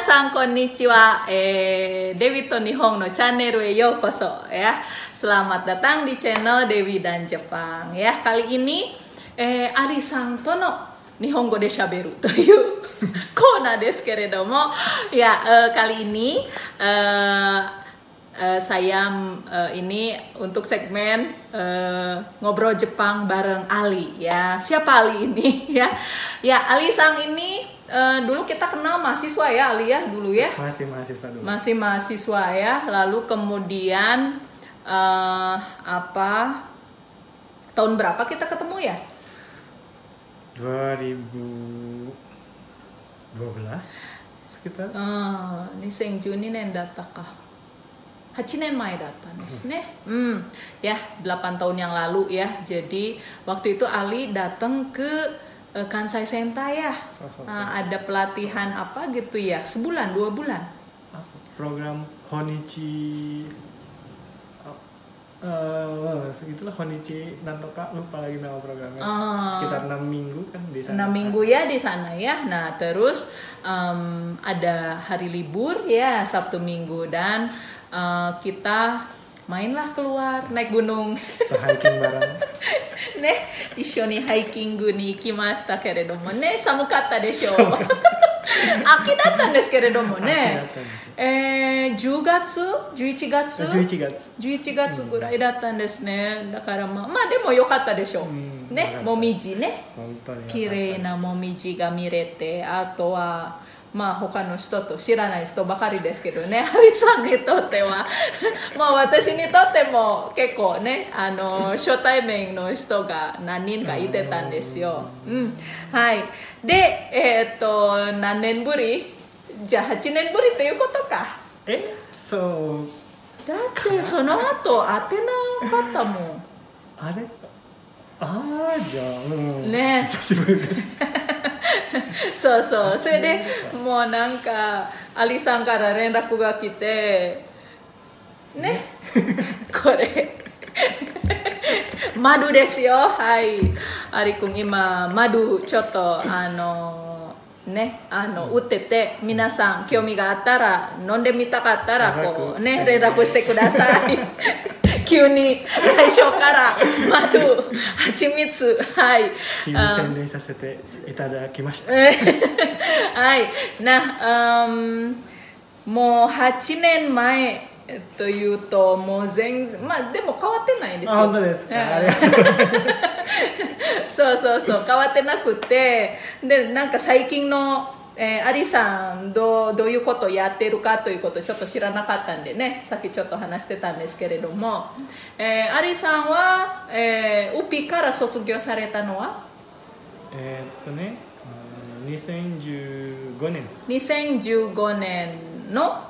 さんこんにちは、eh, Dewi to Nihong no channel e yokoso ya. Selamat datang di channel Dewi dan Jepang ya. Kali ini eh, Ali sang to no 日本語でしゃべるというコーナーですけれども、ya eh, kali ini eh, eh, saya eh, ini untuk segmen eh, ngobrol Jepang bareng Ali ya. Siapa Ali ini ya? Ya Ali Sang ini Eh, dulu kita kenal mahasiswa ya Ali ya dulu ya. Masih mahasiswa dulu. Masih mahasiswa ya. Lalu kemudian uh, apa tahun berapa kita ketemu ya? 2012 sekitar. Uh, ini sing Juni nen Hachinen Mai datang, hmm. nih. Hmm. ya 8 tahun yang lalu ya. Jadi waktu itu Ali datang ke eh, Kansai Sentai ya? So, so, so, so. ada pelatihan apa gitu ya? Sebulan dua bulan? Program Honichi uh, segitulah Honichi Nantoka lupa lagi nama programnya. Ah. sekitar enam minggu kan di sana. 6 minggu ya di sana ya. Nah, terus em, ada hari libur ya Sabtu Minggu. Dan eh, kita mainlah keluar naik gunung. Hiking bareng ね、一緒にハイキングに行きましたけれどもね、寒かったでしょう。秋だったんですけれどもねえー、10月 ?11 月11月 ?11 月ぐらいだったんですね。だからまあ、まあでも良かったでしょう。うんねもみじね。綺麗なもみじが見れてあとはまあ他の人と知らない人ばかりですけどね。ハリさんにとっては。まあ私にとっても結構ねあの初対面の人が何人かいてたんですよ、うん、はい。でえーっと何年ぶり？じゃあ8年ぶりということか。えそう。だってその後会ってなかったもん。あれ？ああじゃあもうね。久しぶりですそうそう。それでもうなんかアリさんから連絡が来てね？これ。窓ですよ。はい。アリ君今窓ちょっとあのね？あの売ってて皆さん興味があったら飲んでみたかったらこうね。連絡してください 急に。最初から。窓蜂蜜。はい。急に宣伝させていただきました。はい、な、um, もう8年前というともう全然まあでも変わってないんですよ。あ本当ですか？うんありがとうございます。そうそうそう。変わってなくて。でなんか最近の、えーアリさんどうどういうことをやってるかということをちょっと知らなかったんでねさっきちょっと話してたんですけれども、えーアリさんは、えーウピから卒業されたのは？えーっとねあの2015年。2015年の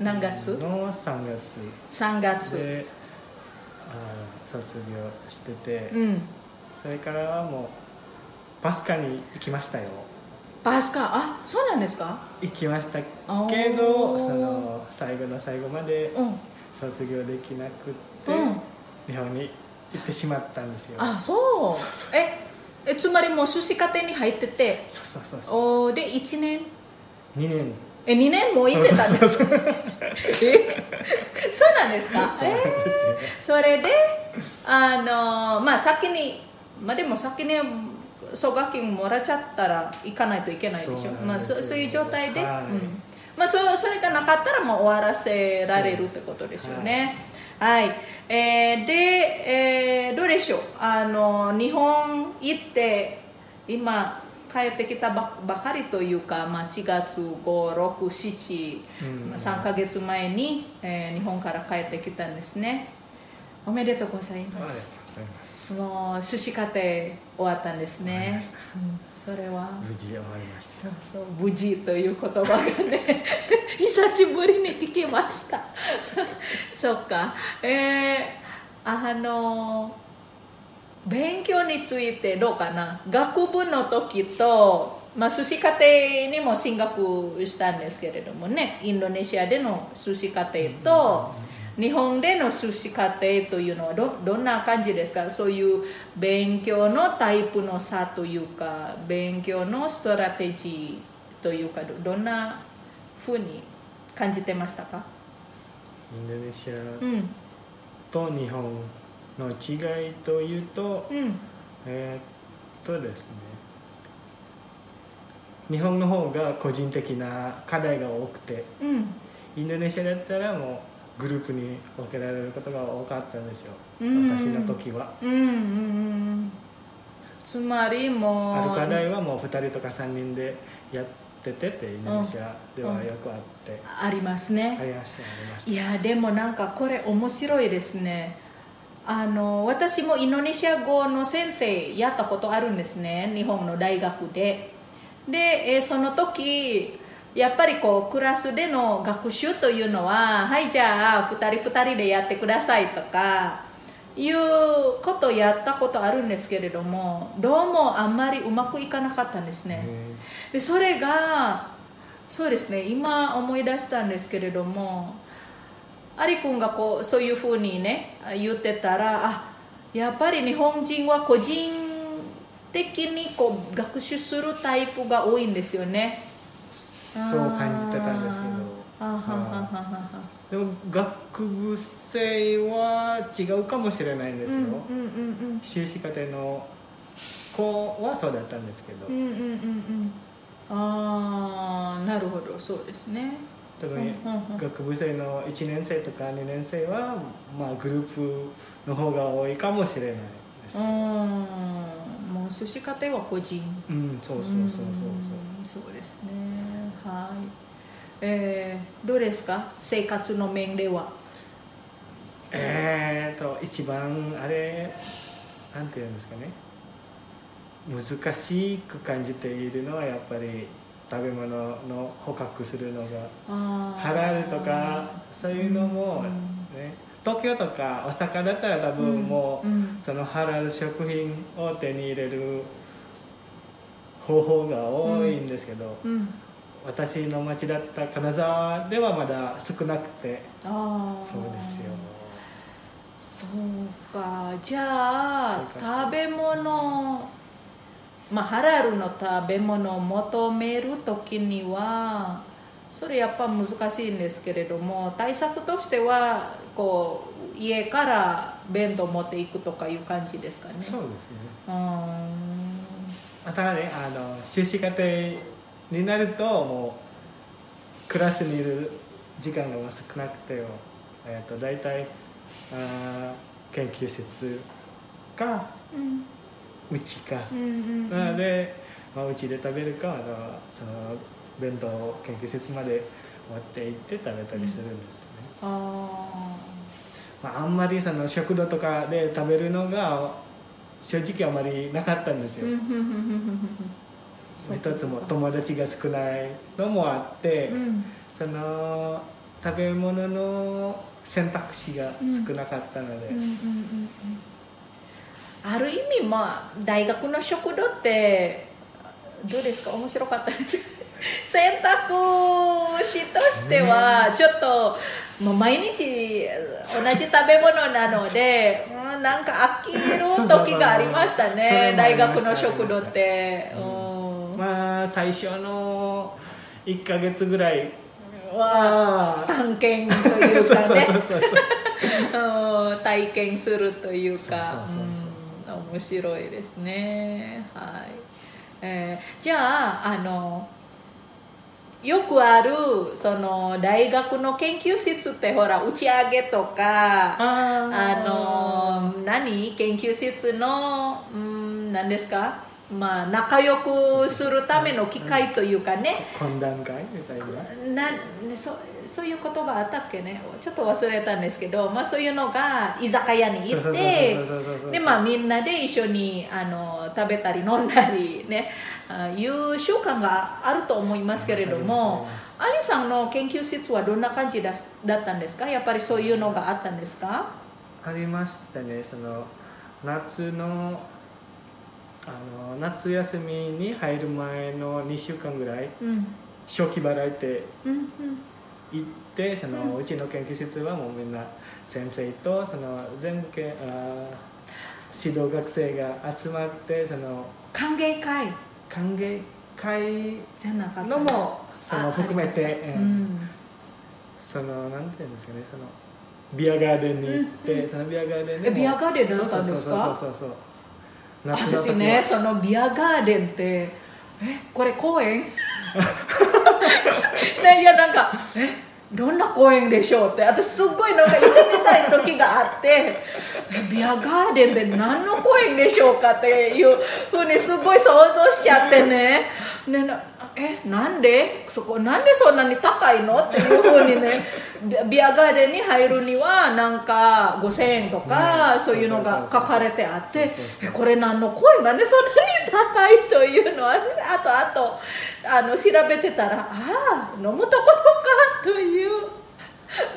何月？の3月 ?3 月。であー卒業してて、うん。それからはもうパスカに行きましたよバスカあそうなんですか？行きました。けどその最後の最後までうん。卒業できなくって、うん。日本に行ってしまったんですよ。あそう。そうそうええつまりもう修士課程に入ってて？そうそうそうそう。おーで1年？2年。え2年も行ってたんですそうそうそうえそうなんですか？そえーそれであのまあ先にまあでも先に奨学金もらっちゃったら行かないといけないでしょそうまあ、そそういう状態で、はい。うん。まあ、そそれがなかったらもう終わらせられるってことですよね。はい、えーで、えーどうでしょう？あの日本行って今帰ってきたばばかりというか、まあ、4月567、うん。3ヶ月前に、えー日本から帰ってきたんですね。おめでとうございますざいます。もう修士課程終わったんですね。うん、それは。無事終わりました。そうそう無事という言葉がね 久しぶりに聞きました。そっか。えー、あの勉強についてどうかな？学部の時と、まあ、寿司課程にも進学したんですけれどもね。インドネシアでの寿司課程と日本での寿司課程というのはどどんな感じですか？そういう勉強のタイプの差というか勉強のストラテジーというかどどんなふうに感じてましたか？インドネシアうん。と日本の違いというとうん。えーっとですね。日本の方が個人的な課題が多くてうん。インドネシアだったらもうグループに分けられることが多かったんですよ。うん。私の時は。うんうんうん。つまりもうある課題はもう2人とか3人でやっててってインドネシアではよくあって。ありますね。ありましたありました。いやでもなんかこれ面白いですね。あの私もインドネシア語の先生やったことあるんですね。日本の大学で。で、えーその時やっぱりこうクラスでの学習というのははいじゃあ2人2人でやってくださいとかいうことをやったことあるんですけれどもどうもあんまりうまくいかなかったんですね、へでそれがそうですね今思い出したんですけれどもアリ君がこうそういうふうにね言ってたらあやっぱり日本人は個人的にこう学習するタイプが多いんですよね。ーそう感じてたんですけど。でも学部生は違うかもしれないんですよ、うんうんうん修士課程の子はそうだったんですけど、うんうんうんうん。うんああなるほどそうですね。多分、うんうんうん。学部生の1年生とか2年生は、まあ、グループの方が多いかもしれないです、ううんんもう寿司家庭は個人。そうそうそうそうそう。うんそうですねはい。えー、どうですか？生活の面では。えーと一番あれなんていうんですかね。難しく感じているのはやっぱり食べ物の捕獲するのが。ハラルとかそういうのも、ね、東京とか大阪だったら多分もう、うん。うん。そのハラル食品を手に入れる方法が多いんですけど、うん私の町だった金沢ではまだ少なくてああそうですよ。そうか。じゃあ食べ物まあハラルの食べ物を求める時にはそれやっぱ難しいんですけれども対策としてはこう家から弁当持っていくとかいう感じですかね。そうですね。うーんまたねあの修士課程になるともうクラスにいる時間が少なくてよ、えー、と大体あー研究室かうん。うちか、うんうんなので、まあ、うちで食べるかあのその弁当を研究室まで持って行って食べたりするんですね、あまあ、あんまりその食堂とかで食べるのが正直あまりなかったんですよ、一つも友達が少ないのもあって、うん。その食べ物の選択肢が少なかったので、ある意味まあ大学の食堂ってどうですか？面白かったです。選択肢としてはちょっともう毎日同じ食べ物なので、うん、なんか飽きる時がありましたそね大学の食堂って。ううんまあ最初の1ヶ月ぐらいはは探検というかね。体験するというか。面白いですね。はい、えーじゃああのよくあるその大学の研究室ってほら打ち上げとかああの何？研究室のうん何ですか？まあ仲良くするための機会というかね、懇談会みたいな。なそそういう言葉あったっけね。ちょっと忘れたんですけど、まあ、そういうのが居酒屋に行ってで、まあ、みんなで一緒にあの食べたり飲んだりね。あいう習慣があると思いますけれどもアリさんの研究室はどんな感じだだったんですか？やっぱりそういうのがあったんですか？ありましたね。その夏のあの夏休みに入る前の2週間ぐらいうん。初期払いってうんうん。行ってその、うちの研究室はもうみんな先生とその全部けあー指導学生が集まってその歓迎会。歓迎会じゃなかった。のもその含めて、ううん。んそのなんていうんですかねそのビアガーデンに行って、そのビアガーデンでビアガーデンだったんですか？そうそうそうそう私ねそのビアガーデンってえこれ公園？ねいやなんかえどんな公園でしょうって。私すっごいなんか行ってみたい時があってビアガーデンで何の公園でしょうかっていうふうにすごい想像しちゃってね。ねえなんでそこなんでそんなに高いのっていうふうにねビビアガーデンに入るにはなんか5000円とか、うん。そういうのが書かれてあってえこれ何の声？なんでそんなに高いというのはあとあとあの調べてたらああ飲むところかという。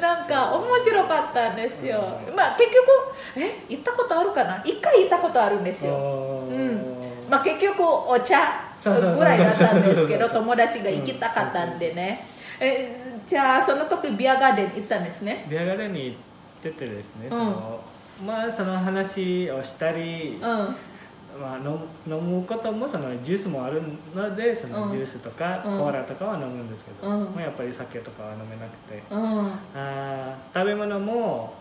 なんか面白かったんですよ、うん。まあ結局え行ったことあるかな？一回行ったことあるんですよ。うんまあ、結局お茶ぐらいだったんですけど友達が行きたかったんでね。えじゃあその時ビアガーデン行ったんですね。ビアガーデンに行っててですね、うん。そのまあその話をしたり、うん。まあ、飲むこともそのジュースもあるのでそのうん。ジュースとか、うん。コーラとかは飲むんですけど、うん。まあ、やっぱり酒とかは飲めなくて。うん。あー食べ物も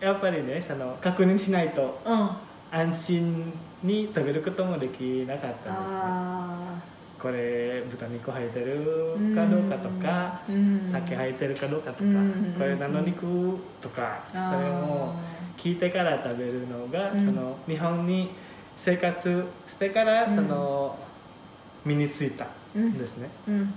やっぱりねその確認しないとうん。安心に食べることもできなかったんですこれ豚肉入ってるかどうかとか、うん。酒入ってるかどうかとか、うん。これ何の肉とか、それも聞いてから食べるのが、うん。その日本に生活してからうん。その、身についたんですね、うん。うん。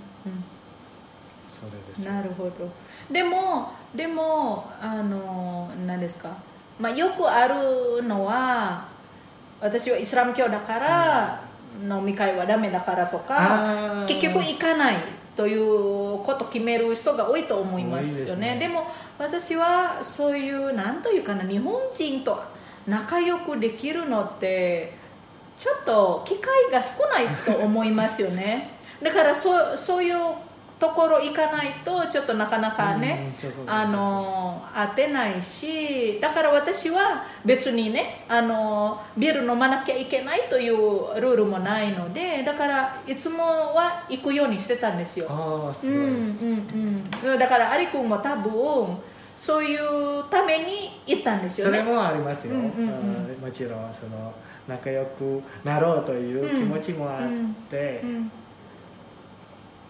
それです。なるほど。でもでもあの何ですか、まあ、よくあるのは私はイスラム教だから、飲み会はダメだからとか結局行かないということを決める人が多いと思いますよね。ね。でも私はそういう何というかな日本人と仲良くできるのってちょっと機会が少ないと思いますよね。だからそうそういうところ行かないとちょっとなかなかね、あの当てないしだから私は別にねあのビール飲まなきゃいけないというルールもないのでだからいつもは行くようにしてたんですよ。うんだからアリ君も多分そういうために行ったんですよね。それもありますよ、うんうんうん。あーもちろんその仲良くなろうという気持ちもあって、うん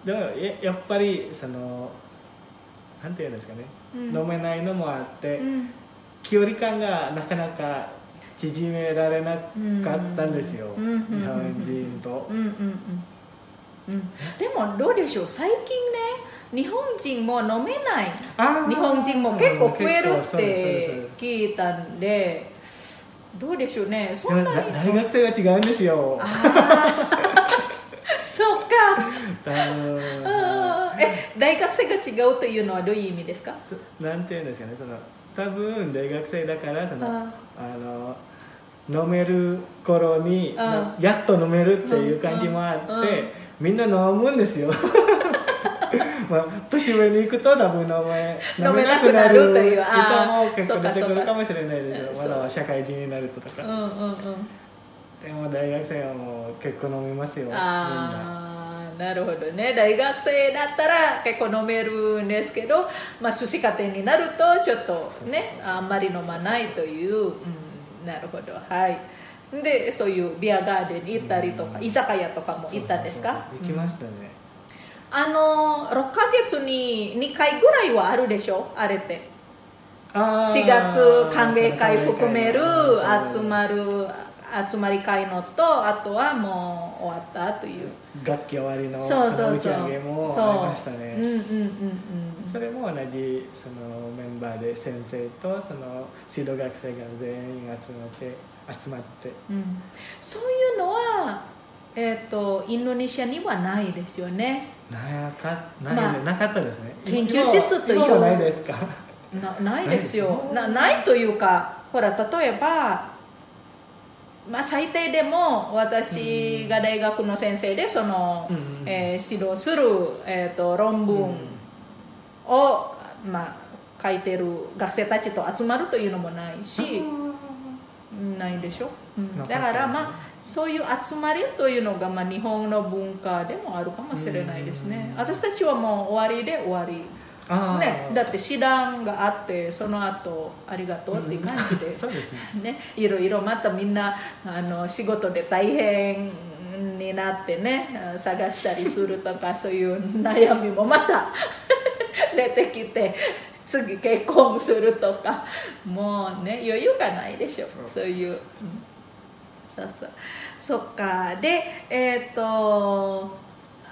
でもややっぱりそのなんていうんですかね、うん。飲めないのもあって、うん。距離感がなかなか縮められなかったんですよ、うんうん日本人と。でもどうでしょう最近ね日本人も飲めない。日本人も結構増えるって聞いたんでどうでしょうね。そんなに大学生は違うんですよそうかえ大学生が違うというのはどういう意味ですかそなんていうんですかねその多分大学生だからそのああの飲める頃にやっと飲めるっていう感じもあって、みんな飲むんですよまあ年上に行くと多分飲め飲めなくなるという人も結構出てくるかもしれないですよまだ社会人になるととか、うんうんうんでも大学生はもう結構飲みますよああなるほどね。大学生だったら結構飲めるんですけど、まあ、寿司家庭になるとちょっとねあんまり飲まないという、うん、なるほど。はい。でそういうビアガーデンに行ったりとか、うん。居酒屋とかも行ったんですか？行きましたね、あの6ヶ月に2回ぐらいはあるでしょ？あれって。あ4月歓迎会含める集るまる集まり会のとあとはもう終わったという。楽器終わりのそうそうの打ちそう上げもそうありましたね、う。んうんうんうん。それも同じそのメンバーで先生とその指導学生が全員集まって集まってうん。そういうのは、えー、とインドネシアにはないですよね。なかない、まあなかったですね。研究室という。ないですか？なないですよ。ななないというかほら例えば、まあ、最低でも私が大学の先生でその、うんうんえー指導する、えー、と論文を、まあ、書いてる学生たちと集まるというのもないし、ないでしょ、うだからまあそういう集まりというのが、まあ、日本の文化でもあるかもしれないですね。うん。私たちはもう終わりで終わりね、だって師団があってその後ありがとうっていう感じで、そうですね。ね、いろいろまたみんなあの仕事で大変になってね探したりするとかそういう悩みもまた 出てきて次結婚するとかもうね余裕がないでしょ。そういう、うん。そうそう。そっか。でえっ、と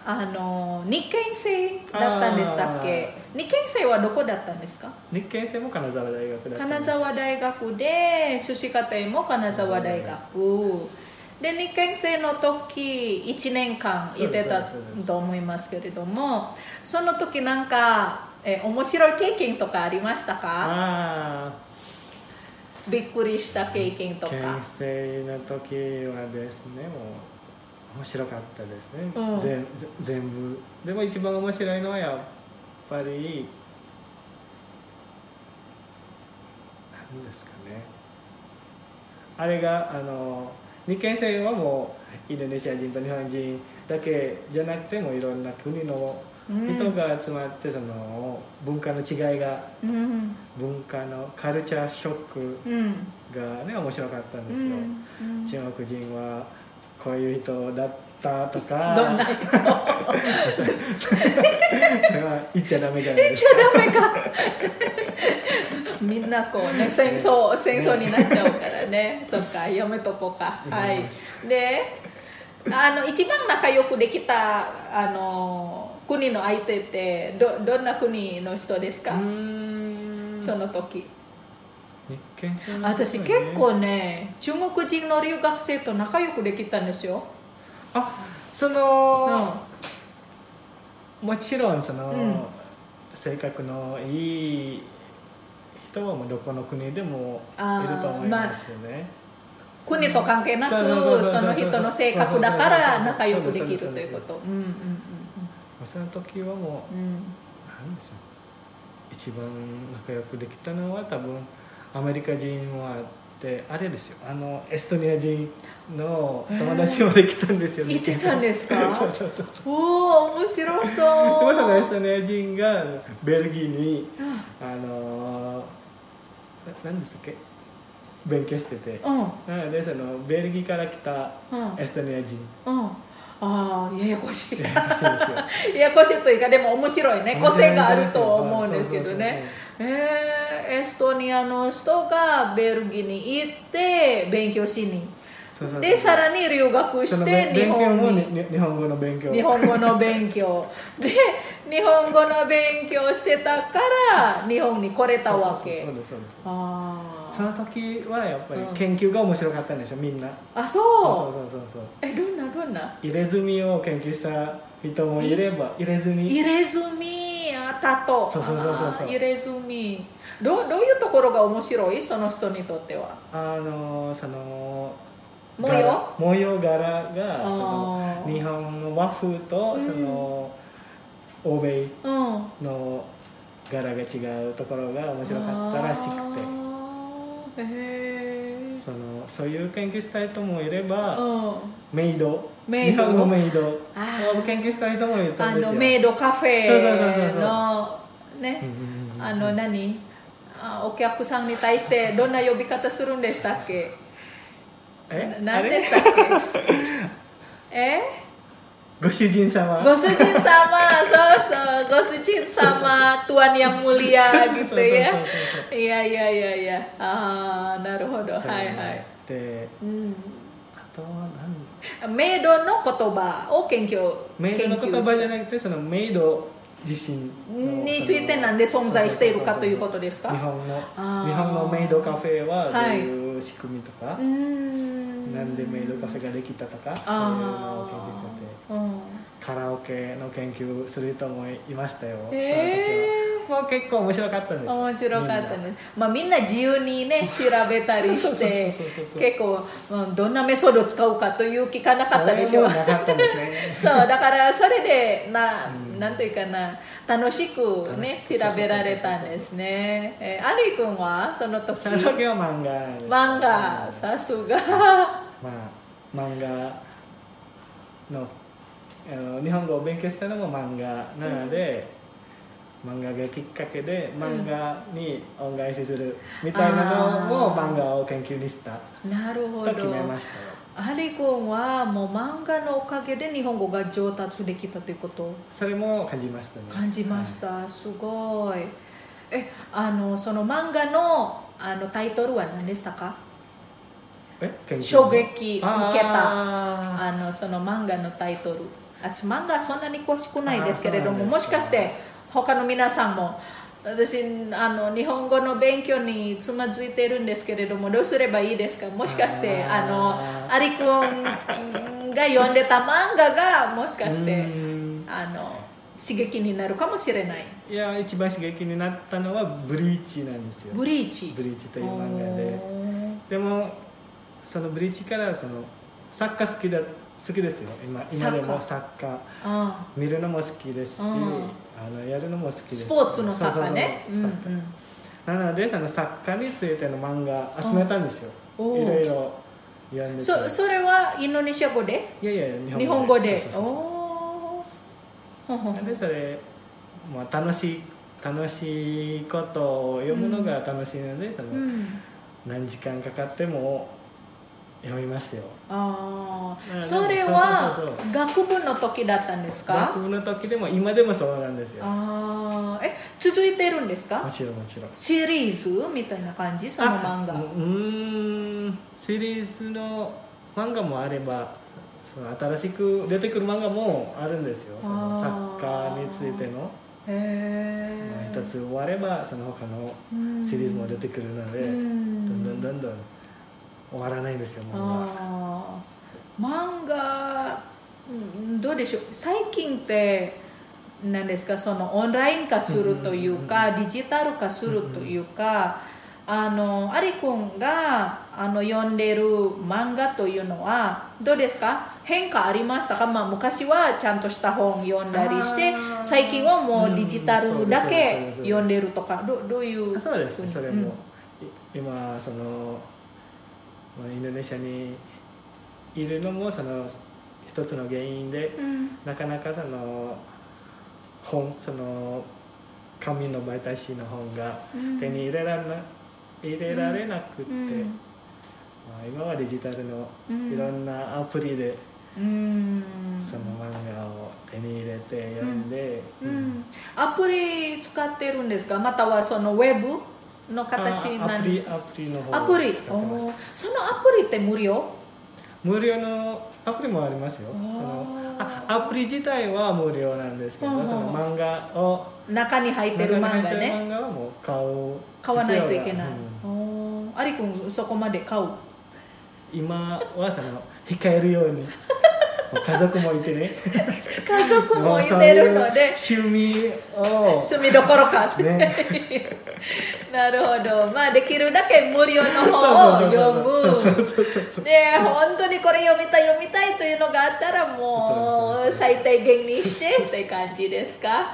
あの日系生だったんでしたっけ？日系生はどこだったんですか？日系生も金沢大学金沢大学で修士課程も金沢大学。で日系生の時1年間いてたと思いますけれどもその時なんかえ面白い経験とかありましたか？あびっくりした経験とあ県か生の時はですねもう面白かったですね、うん。全全部。でも一番面白いのはやっぱり何ですかね。あれがあの日系生はもうインドネシア人と日本人だけじゃなくてもいろんな国のうん人が集まってその文化の違いがうん文化のカルチャーショックうんがね面白かったんですよ、うん。中国人はこういう人だったとか。どんな人？それそれは言っちゃダメじゃないです言っちゃダメか。みんなこうね戦争戦争になっちゃうからね。そっかやめとこうかはい。であの一番仲良くできたあの国の相手ってどどんな国の人ですか、その時ね私結構ね中国人の留学生と仲良くできたんですよ、あそうんの、もちろんその、うん。性格のいい人はもうどこの国でもいると思いますよね、国と関係なくその人の性格だから仲良くできるということ。うんうんうんその時はもううん。うん何でしょう。一番仲良くできたのは多分アメリカ人もあってあれですよ。あのエストニア人の友達もできたんですよ、いてたんですか？そうそうそうそう。おお面白そう。でもそのエストニア人がベルギーにうん。あのな何ですっけ？勉強してて。うん。でそのベルギーから来たうん。エストニア人。うん。ああややこしい。ややこしいというかでも面白いね。個性があると思うんですけどねえー。エストニアの人がベルギーに行って勉強しに。でさらに留学して日本に。に日本語の勉強。日本語の勉強。で日本語の勉強してたから日本に来れたわけ。そうそうそうですあその時はやっぱりうん。研究が面白かったんでしょみんな。あそう。そうそうそうそうそう。えどんなどんな？入れ墨を研究した人もいれば入れ墨。入れ墨あったとそうそうそうそう。そうあー入れ墨どうどういうところが面白い？その人にとっては。あのその模様？柄模様柄がその日本の和風とうん。その欧米うん。の柄が違うところが面白かったらしくてそのそういう研究したい人もいればうん。メイド。メイド？日本のメイド。を研究したい人もいたあんですよ。のメイドカフェのね。あの何？あお客さんに対してどんな呼び方するんでしたっけ？え？な何でしたっけ？え？ご主人様。sama, so so Go Sujin sama Tuan yang mulia そうそう gitu そうそう。ya. そうそう Iya iya iya iya. Ah, なるほど。そうはいはい。でうん。あとは何？メイドの言葉を研究メイドの言葉じゃなくてそのメイド自身のについてなんで存在しているかということですか？日本のあー。日本のメイドカフェはどうはいいう仕組みとか、うーん。なんでメイドカフェができたとか？そういうのを研究してカカラオケの研究する人もいましたよ、へー。その時は。もう結構面白かったんです。面白かったみんなです、まあ、みんな自由にね調べたりして結構、うん、どんなメソッドを使うかという聞かなかったでしょそそう だからそれでな,、うん。なんていうかな楽しくね調べられたんですね。えーアリ君はその時？その時は漫画漫画さすが。まあ漫画のあの日本語を勉強したのも漫画なので、漫画がきっかけで漫画に恩返しするみたいなのも漫画を研究にしたなるほど。と決めましたよ。アリ君はもう漫画のおかげで日本語が上達できたということ？それも感じましたね。感じました、すごい。えあのその漫画のあのタイトルは何でしたか？衝撃受けた。ああのその漫画のタイトル私漫画そんなに詳しくないですけれどももしかして他の皆さんも私あの日本語の勉強につまずいているんですけれどもどうすればいいですかもしかしてあのアリくんが読んでた漫画がもしかしてんあの刺激になるかもしれないいや一番刺激になったのはブリーチなんですよ。ブリーチブリーチという漫画で。でもそのブリーチからそのサッカー好きだ好きですよ。今今でもサッカー。あ見るのも好きですし、うん。あのやるのも好きです。スポーツのサッカーね。なのでそのサッカーについての漫画集めたんですよ、いろいろ読んでて。そそれはインドネシア語で？いやいや日本語で。そうそうそうおおー。ほんほんほんでそれ、まあ、楽しい楽しいことを読むのが楽しいので、そのうん。何時間かかっても読みますよ。ああうんそれは学部の時だったんですか？学部の時でも今でもそうなんですよ。ああえ続いてるんですもかちろんもちろん。シリーズみたいな感じ？その漫画。あうーん。シリーズの漫画もあればその新しく出てくる漫画もあるんですよ。そのサッカーについての、へえまあ、一つ終わればその他のシリーズも出てくるので、うどんんどんどんどん終わらないんですよ漫画漫画うんどうでしょう。最近って何ですか？そのオンライン化するというか、デジタル化するというか、あのアリ君があの読んでる漫画というのはどうですか？変化ありましたか、まあ、昔はちゃんとした本読んだりして最近はもうデジタルだけ読んでるとか。どどういうあそうですねそれも、今その、まあ、インドネシアにいるのもその一つの原因でうん。なかなかその本その紙の媒体紙の本がうん。手に入れられな入れられなくて、うん。まあ、今はデジタルのうん。いろんなアプリでうん。その漫画を手に入れて読んで、うん、アプリ使ってるんですか？またはそのウェブ？の形なんですか？アプリ。の方アプリそのアプリって無料？無料のアプリもありますよ。そのあアプリ自体は無料なんですけど、その漫画を中に入ってる漫画中に入ってるね漫画はもう。買う買わないといけない、うん。おー。アリ君そこまで買う？今はその控えるように家族もいてね。家族もいてるので。趣味を。住みどころかって、ね。なるほど。まあできるだけ無料の方を読む。で本当にこれ読みたい読みたいというのがあったらもう最低限にしてって感じですか？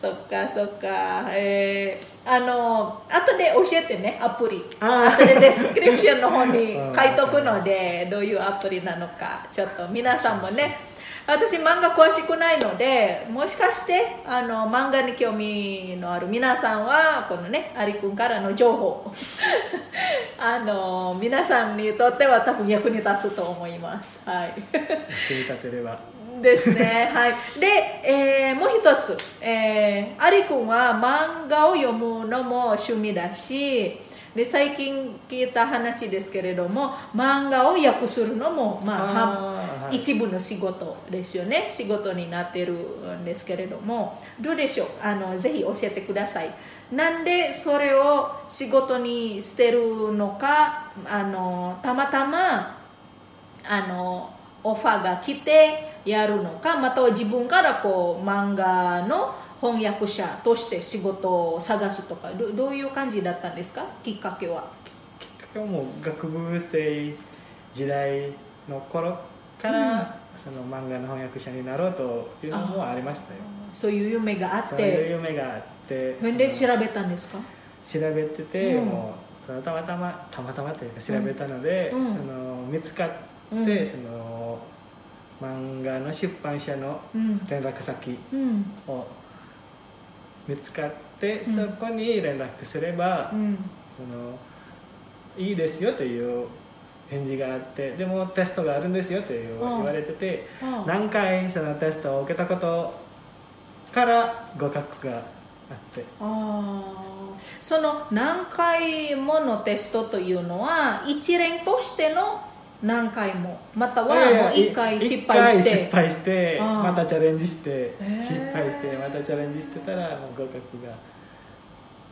そっかそっか。えー、あの後で教えてねアプリ。あー。後でデスクリプションの方に うん。書いとくのでどういうアプリなのかちょっと皆さんもね。私漫画詳しくないのでもしかしてあの漫画に興味のある皆さんはこのねアリくんからの情報。あの皆さんにとっては多分役に立つと思います。はい。組み立てればですね。はい。で、えーもう一つ、えー、アリくんは漫画を読むのも趣味だしで最近聞いた話ですけれども漫画を訳するのもまあはあ一部の仕事ですよね。仕事になってるんですけれども。どうでしょう？あのぜひ教えてください。なんでそれを仕事にしてるのかあのたまたまあのオファーが来てやるのかまたは自分からこう漫画の翻訳者として仕事を探すとかどどういう感じだったんですか？きっかけは。きっかけはもう学部生時代の頃から、その漫画の翻訳者になろうというのもありましたよ。そういう夢があっそういうて夢があってそれで調べたんですか？調べてて、うん。もうそのたまたまたまたまというか調べたので、うん。その見つかって、うん。その漫画の出版社のうん。連絡先うん。を見つかって、ん。そこに連絡すれば、うん。そのいいですよという返事があってでもテストがあるんですよといううん。言われてて、何回そのテストを受けたことから合格があって。その何回ものテストというのは一連としての何回もまたはもう一回失敗して。失敗してまたチャレンジして失敗してまたチャレンジしてたらもう合格が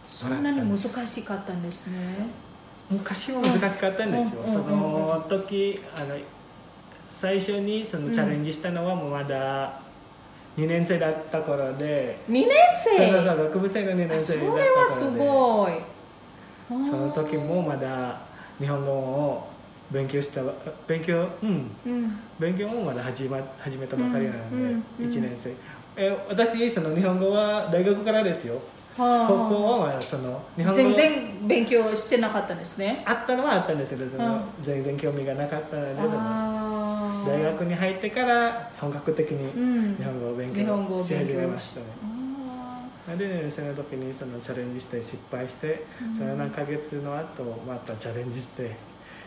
そんなに難しかったんですね。昔も難しかったんですよ、うんその時あの最初にそのチャレンジしたのはもうまだ2年生だった頃で、2年そう生そう学部生の2あそ年生だった頃で。れはすごい。その時もまだ日本語を勉強した勉強うん。うん。勉強もまだ始,、ま、始めたばかりなので、うんうんうん。1年生。え私その日本語は大学からですよ。はあ。高校はまあその日本語。全然勉強してなかったんですね。あったのはあったんですけど全然興味がなかったので大学に入ってから本格的うにん。日本語を勉強し始めましたね。あでその時にそのチャレンジして失敗して、うん。その何ヶ月の後またチャレンジして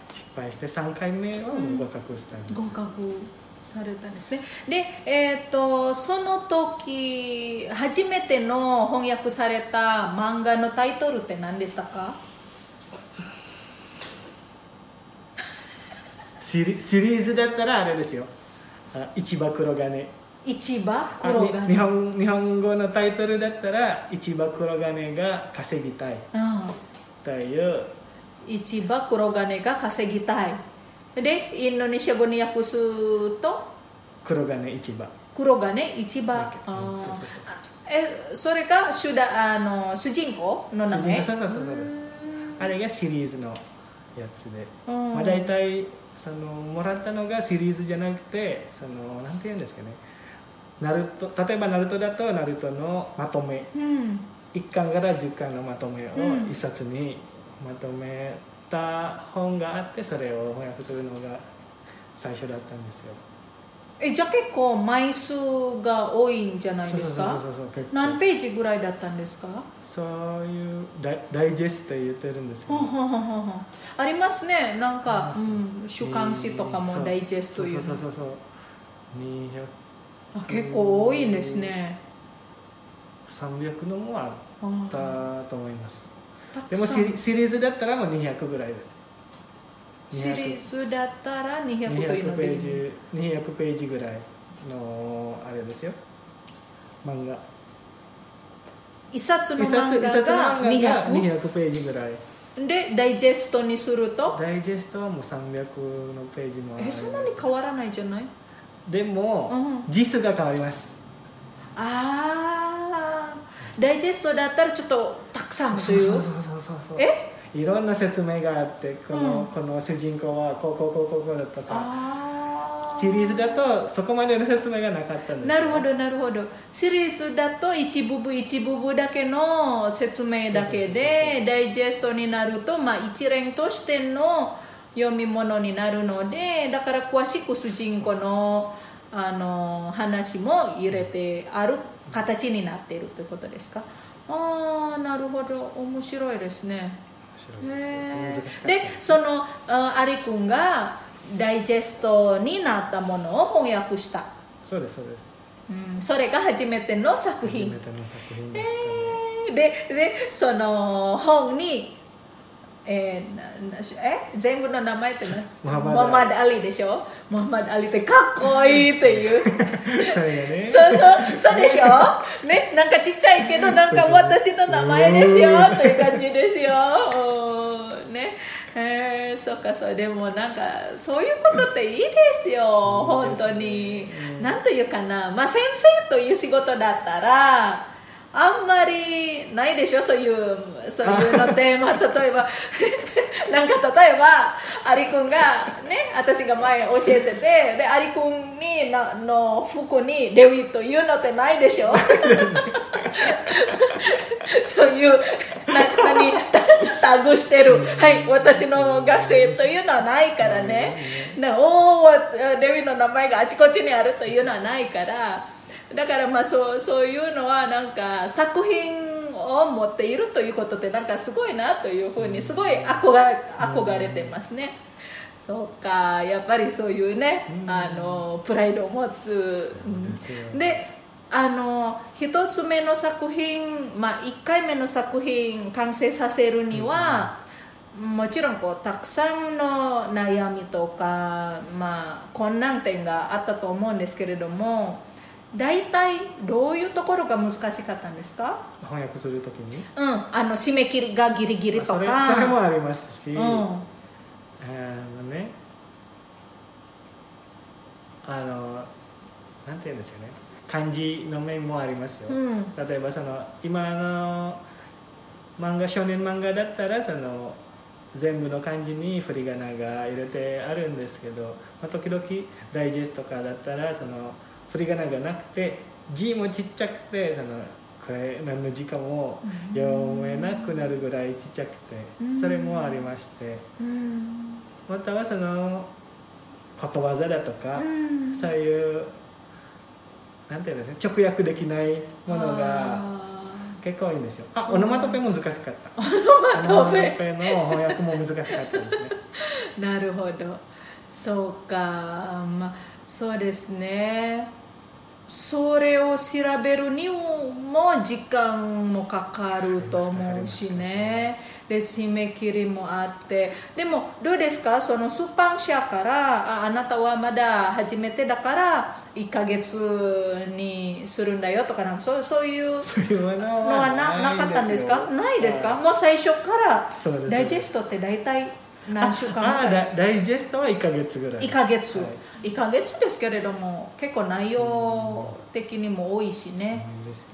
失敗して3回目は合格したんです、ー合格されたんですね。でえっ、とその時初めての翻訳された漫画のタイトルって何でしたか？シリシリーズだったらあれですよ。あ市場黒金。市場あ黒金。に日本日本語のタイトルだったら市場黒金が稼ぎたい。あという市場黒金が稼ぎたいでインドネシア語に訳すと黒金市場黒金市場えそれが主だあの主人公の名前そうそうそうそうですあれがシリーズのやつで、うんまあ、大体そのもらったのがシリーズじゃなくてそのなんて言うんですかねナルト例えばナルトだとナルトのまとめうん1巻から10巻のまとめをうん1冊にまとめた本があってそれを翻訳するのが最初だったんですよ。えじゃあ結構枚数が多いんじゃないですか？何ページぐらいだったんですか？そういうダイダイジェスト言ってるんですけど。ありますね。なんあか、うん、週刊誌とかもダイジェストいうの。そうそうそうそう。200あ結構多いんですね。300のもああったーと思いますでもシリーズだったらもう200ぐらいです。シリーズだったら200という200のでページ200ページぐらいのあれですよ。漫画。一冊の漫画が漫画が200 200ページぐらい。でダイジェストにすると？ダイジェストはもう300のページもありますえそんなに変わらないじゃない？でも、うん。字数が変わります。ああダイジェストだったらちょっとたくさんというそうそうそうそうそう。え？いろんな説明があってこの,、うん。この主人公はこうこうこうこうこうだったか。シリーズだとそこまでの説明がなかったんですよ。なるほどなるほど。シリーズだと一部分一部分だけの説明だけでダイジェストになると、まあ、一連としての読み物になるのでだから詳しく主人公のあの話も入れてある形になっているということですか？ああなるほど。面白いですね。面白いですよ。へ難しかったーでそのあアリ君がダイジェストになったものを翻訳した。そうですそうです。うん、それが初めての作初め品ての作品でしたね、えー。ででその本にえーななえ？全部の名前ってねムハンマドアリでしょ？ムハンマドアリってかっこいいっていう。それがね。そうそうそうでしょ？ねなんかちっちゃいけどなんか私の名前ですよという感じですよ。うんね。えーえー、そっかそう。でもなんかそういうことっていいですよ本当に、うんなんというかな、まあ、先生という仕事だったらあんまりないでしょそういうそういうのテーマ。例えば なんか例えばアリ君がね私が前教えててでアリ君になの服にレウィというのってないでしょ。そういうな何タタグしてる、はい私の学生というのはないからね、なおおレウィの名前があちこちにあるというのはないからだからまあそうそういうのはなんか作品を持っているということってなんかすごいなというふうにすごい憧れ憧れてますね。そうかやっぱりそういうね、うんあのプライドを持つ。うんであの一つ目の作品、まあ、一回目の作品完成させるには、もちろんこうたくさんの悩みとか、まあ、困難点があったと思うんですけれども大体どういうところが難しかったんですか、翻訳するときに？うん、あの締め切りがギリギリとか。それそれもありますし、うん。あのねあのなんて言うんですよね。漢字の面もありますよ、うん。例えばその今の漫画少年漫画だったらその全部の漢字に振り仮名が入れてあるんですけど、まあ、時々ダイジェストとかだったらその振り仮名がなくて字もちっちゃくてそのこれ何の字かも読めなくなるぐらいちっちゃくてうん。それもありまして。うん。またはそのことわざだとかうん。そういうなんていうんですか直訳できないものがあ結構多いんですよ。あオノマトペ難しかった。ー オノマトペ。オノマトペの翻訳も難しかったですね。なるほど。そうか。まあそうですねそれを調べるにも時間もかかると思うしね。で締め切りもあって。でもどうですか？その出版社からああなたはまだ初めてだから1ヶ月にするんだよとかなんかそうそういうののはななかったんですか？ないですか、はい。もう最初からダイジェストって大体何週間ああダダイジェストは1か月ぐらい。1ヶ月、はい。1ヶ月ですけれども結構内容的にも多いしね、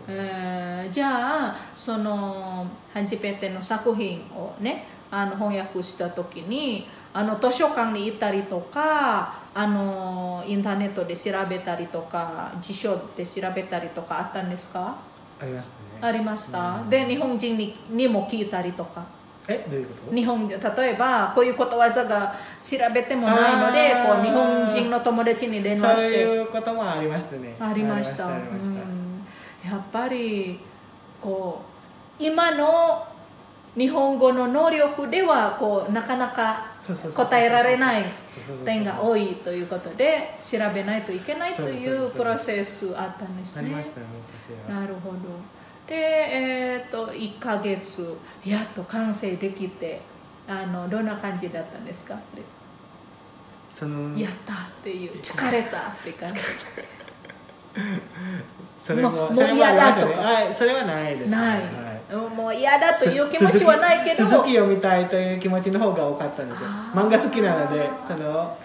うんえーじゃあその初めての作品をねあの翻訳した時にあの図書館に行ったりとかあのインターネットで調べたりとか辞書で調べたりとかあったんですか？ありますね。ありました、うん。で日本人ににも聞いたりとかえどういうこと？日本例えばこういうことわざが調べてもないのでこう日本人の友達に電そう話していうこともありましたね。ありました。やっぱりこう今の日本語の能力ではこうなかなかそうそうそうそう答えられないそうそうそうそう。点が多いということで調べないといけないといそうそうそううプロセスあったんですね。なるほどでえっ、と1ヶ月やっと完成できてあのどんな感じだったんですか？でそのやったっていう疲れたって感じ。それもうもう嫌だとか。はいそれはないですね。ない、はいもう嫌だという気持ちはないけど。続き読みたいという気持ちの方が多かったんですよ。漫画好きなのでその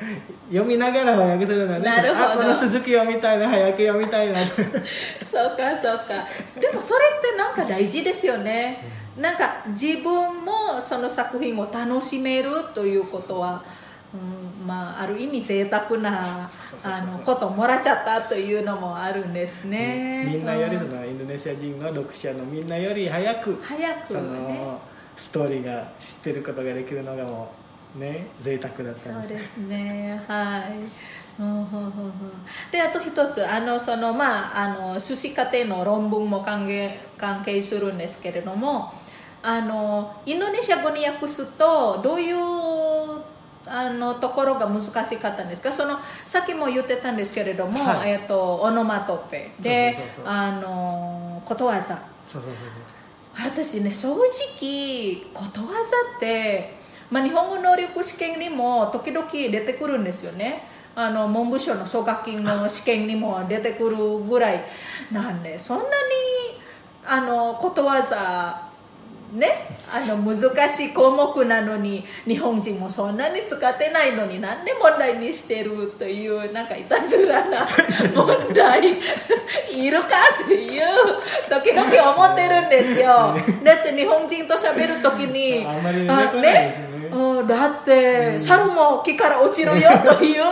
読みながら翻訳するのでなるほど。あこの続き読みたいな早く読みたいな。そうかそうか。でもそれってなんか大事ですよね、なんか自分もその作品を楽しめるということは、うん、まあある意味贅沢なことをもらっちゃったというのもあるんですね、みんなよりうんそのインドネシア人の読者のみんなより早く早くそのねストーリーが知ってることができるのがもうね贅沢だったそんですね。うですね。はい。であと一つあのそのまああの修士課程の論文も関係関係するんですけれどもあのインドネシア語に訳すとどういうあのところが難しかったんですか？そのさっきも言ってたんですけれども、はい。えっとオノマトペ。でことわざ。私ね正直ことわざって、まあ、日本語能力試験にも時々出てくるんですよね。あの文部省の奨学金の試験にも出てくるぐらい。なんでそんなにあのことわざねあの難しい項目なのに日本人もそんなに使ってないのになんで問題にしてるというなんかいたずらな 問題。いるかっていう時々思ってるんですよ。だって日本人と喋る時にあんまり出てこないですね。うん、だって、猿も木から落ちるよという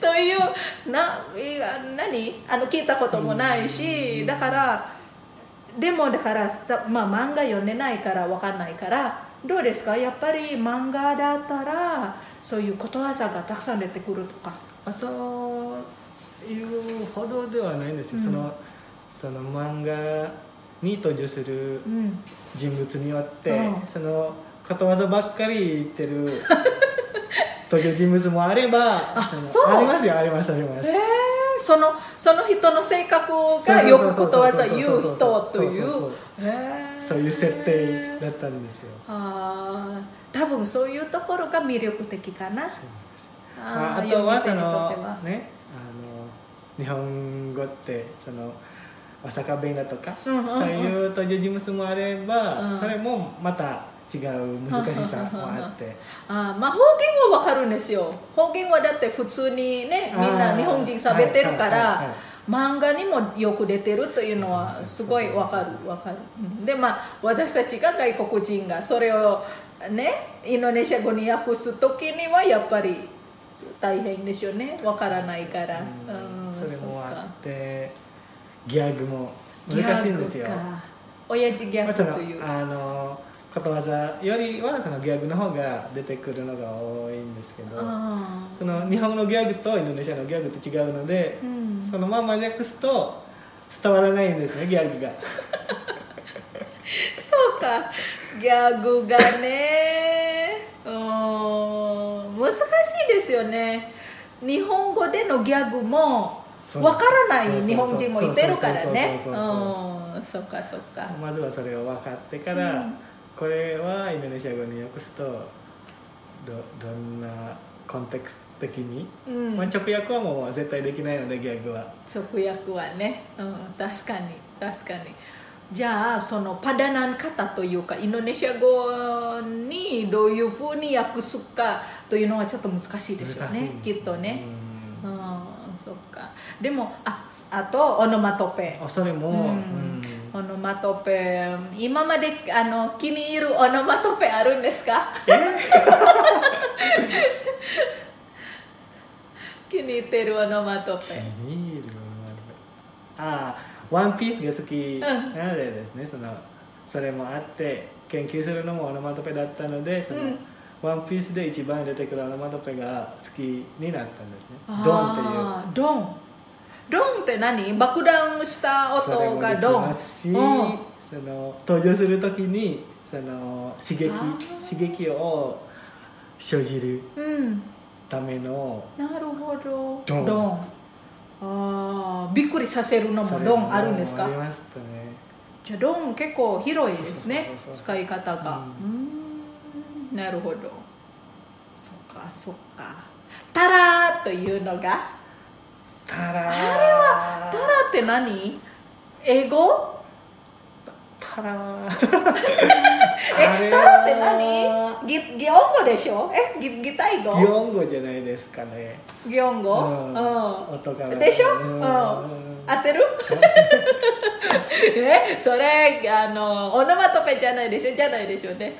というな何？あの聞いたこともないし、だからでもだから、たまあ、漫画読んでないからわかんないからどうですか？やっぱり漫画だったらそういうことわざがたくさん出てくるとか。あそういうほどではないんですよ、うん。そのその漫画に登場するうん。人物によって、うん。そのことわざばっかり言ってる 登場人物もあればあのそう。ありますよありますあります。えーそのその人の性格がよくことわざ言う人という。そういう設定だったんですよ。あー多分そういうところが魅力的かな。まあ、あーとはそのねあの日本語ってその大阪弁だとか、そういう登場人物もあれば、うん。それもまた違う難しさもあって、あーまあ方言はわかるんですよ。方言はだって普通にねみんな日本人喋ってるかはいはいはいらはい。漫画にもよく出てるというのはすごいわかるわかる。うん。でまあ私たちが外国人がそれをねインドネシア語に訳す時にはやっぱり大変でしょうね。わからないから。うん。うん。それもあってギャグも難しいんですよ。親父ギャグという、あのことわざよりはそのギャグの方が出てくるのが多いんですけどあその日本のギャグとインドネシアのギャグって違うのでー、うん。そのまま訳すと伝わらないんですねギャグが。そうか。ギャグがね。うーん。難しいですよね。日本語でのギャグもわからない日本人もいてるからね。そうん。そっかそっか。まずはそれを分かってから、うんこれはインドネシア語に訳すとどどんなコンテクスト的に、うん。まあ、直訳はもう絶対できないのでギャグは。直訳はね、うん、確かに。確かに。じゃあそのパダナン方というかインドネシア語にどういうふうに訳すかというのはちょっと難しいでしょうね。きっとね、うん。うん、そっか。でもああとオノマトペ。あそれも、うん。うんオノマトペ今まであの気に入るオノマトペあるん。ですか気に入ってるオノマトペ気に入るああワンピースが好きんなのでですね、そのそれもあって研究するのもオノマトペだったのでその、うん。ワンピースで一番出てくるオノマトペが好きになったんですね。ドンっていう。ドンドンって何？爆弾した音がドン。その登場する時にその刺激刺激を生じるうん。ためのなるほど。ドン。ン。あーびっくりさせるのもドンあるんですか？ありましたね。じゃあドン結構広いですね使い方が。ううん。なるほど。そっかそっか。タラーというのがタラあれはタラって何？英語？タラ えタラって何？ギ擬音語でしょ？えギ擬態語？擬音語じゃないですかね。擬音語？うん。うん。音がでしょ？うん。うん。合ってる？えそれあのオノマトペじゃないでしょ？じゃないでしょうね。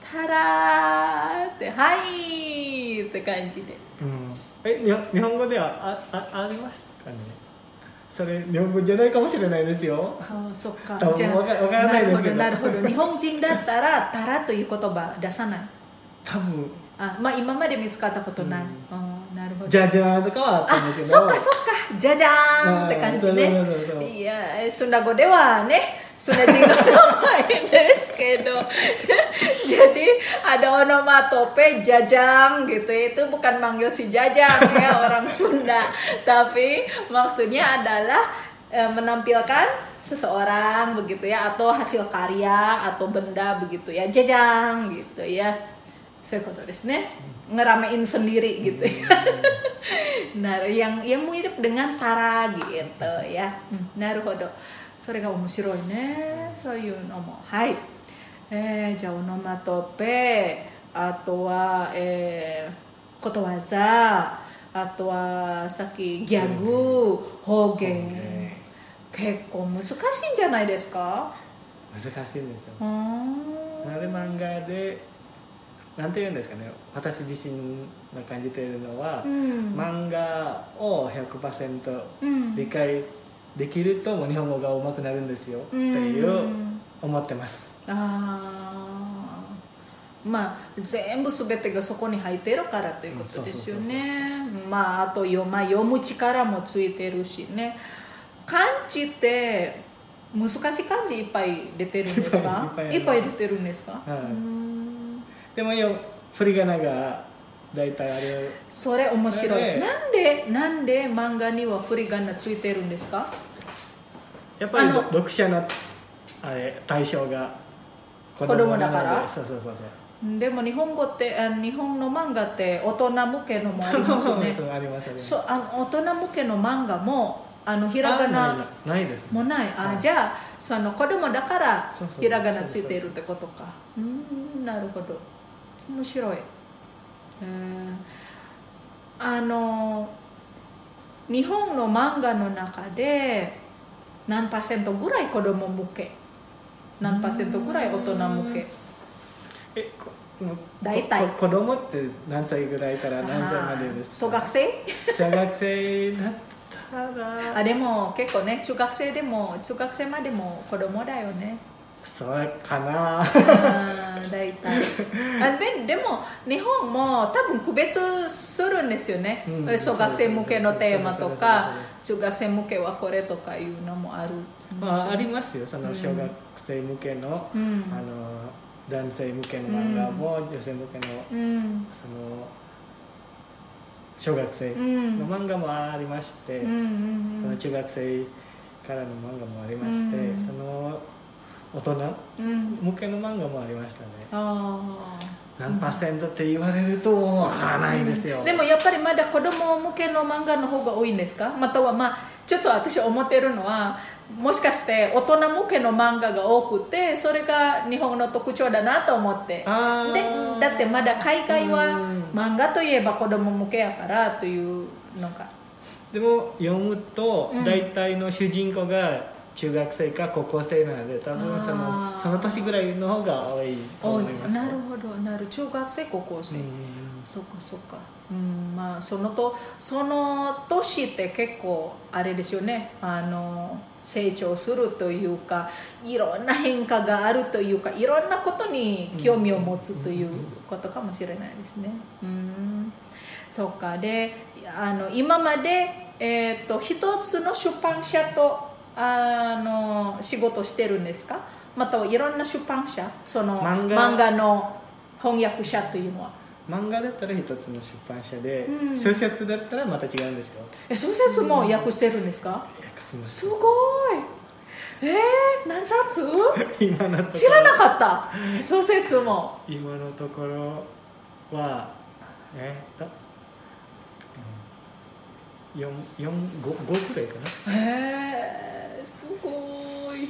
タラーってはいって感じで。うんえに日本語ではああありますかね。それ日本語じゃないかもしれないですよ。ああそっか。多分じゃあわかわからないですけど。なるほど日本人だったら「タラ」という言葉出さない。多分。あまあ今まで見つかったことない、うん。なるほど。じゃじゃーんとかはあったんあですけど。そっかそっか。じゃじゃーんって感じね。いやスナ語ではね Sunajino Maindes Kedo. Jadi ada onomatope jajang gitu. Itu bukan manggil si jajang ya orang Sunda, tapi maksudnya adalah e, menampilkan seseorang begitu ya atau hasil karya atau benda begitu ya. Jajang gitu ya. Saya ngeramein sendiri gitu ya. Hmm. Nah yang yang mirip dengan tara gitu ya. Hmm. Naruhodo それが面白いね。そういうのも。はい、えー、じゃあオノマトペ。あとは、えー、ことわざ。あとはさっきギャグ。方言。ね結構難しいんじゃないですか？難しいんですよ。なので漫画でなんて言うんですかね。私自身が感じているのは、うん。漫画を100%うん。理解できるともう日本語が上手くなるんですよ、っていう思ってます。あー。まあ全部全てがそこに入ってるからということですよね。まああと読,、まあ、読む力もついてるしね。漢字って難しい漢字いっぱい出てるんですか？いっぱい出てるんですか、はい。でもよ振り仮名が大体あるそれ面白い、ねなんでなんで漫画には振り仮名ついてるんですか？やっぱり読者のあれ対象が子子供だから？そうそうそうそう。でも日本語ってあ日本の漫画って大人向けのもありますよね。そうありますそうあの大人向けの漫画もあのひらがあなないないですね。もない。あ、はい。じゃあその子供だからひらがなついているってことか。うんなるほど。面白い、えーあの日本の漫画の中で何パーセントぐらい子供向け？何パーセントぐらい大人向け？えこ大体。こ子供って何歳ぐらいから何歳までですか？小学生？小学生だったら。あでも結構ね中学生でも中学生までも子供だよねそうかな。大体。あででも日本も多分区別するんですよね、うん。小学生向けのテーマとか中学生向けはこれとかいうのもある。まあありますよ。その小学生向けの,、うん。あの男性向けの漫画も、女性向けのうん。その小学生うん。の漫画もありまして、その中学生からの漫画もありまして、うん。その大人？うん。向けの漫画もありましたね。あ何パーセントって言われるとわからないですよ、ーでもやっぱりまだ子供向けの漫画の方が多いんですか？またはまあちょっと私思ってるのはもしかして大人向けの漫画が多くてそれが日本の特徴だなと思って。あでーだってまだ海外はうん漫画といえば子供向けやからというのがでも読むとうん。大体の主人公が中学生か高校生なので多分そあのー。その年ぐらいの方が多いと思いますなるほどなる中学生高校生、うん。そっかそっか。うんまあそのとその年って結構あれですよね。あの成長するというかいろんな変化があるというかいろんなことに興味を持つということかもしれないですね。うん。そっか。であの今まで、えー、と一つの出版社とあの仕事してるんですか？またはいろんな出版社その漫画。漫画の翻訳者というのは。漫画だったら一つの出版社で、うん。小説だったらまた違うんですよ。え小説も訳してるんですか、訳すます。すごい。えー、何冊？今の知らなかった。小説も。今のところはえー、っと、うん、4 4 5 5くらいかな。へえすごい。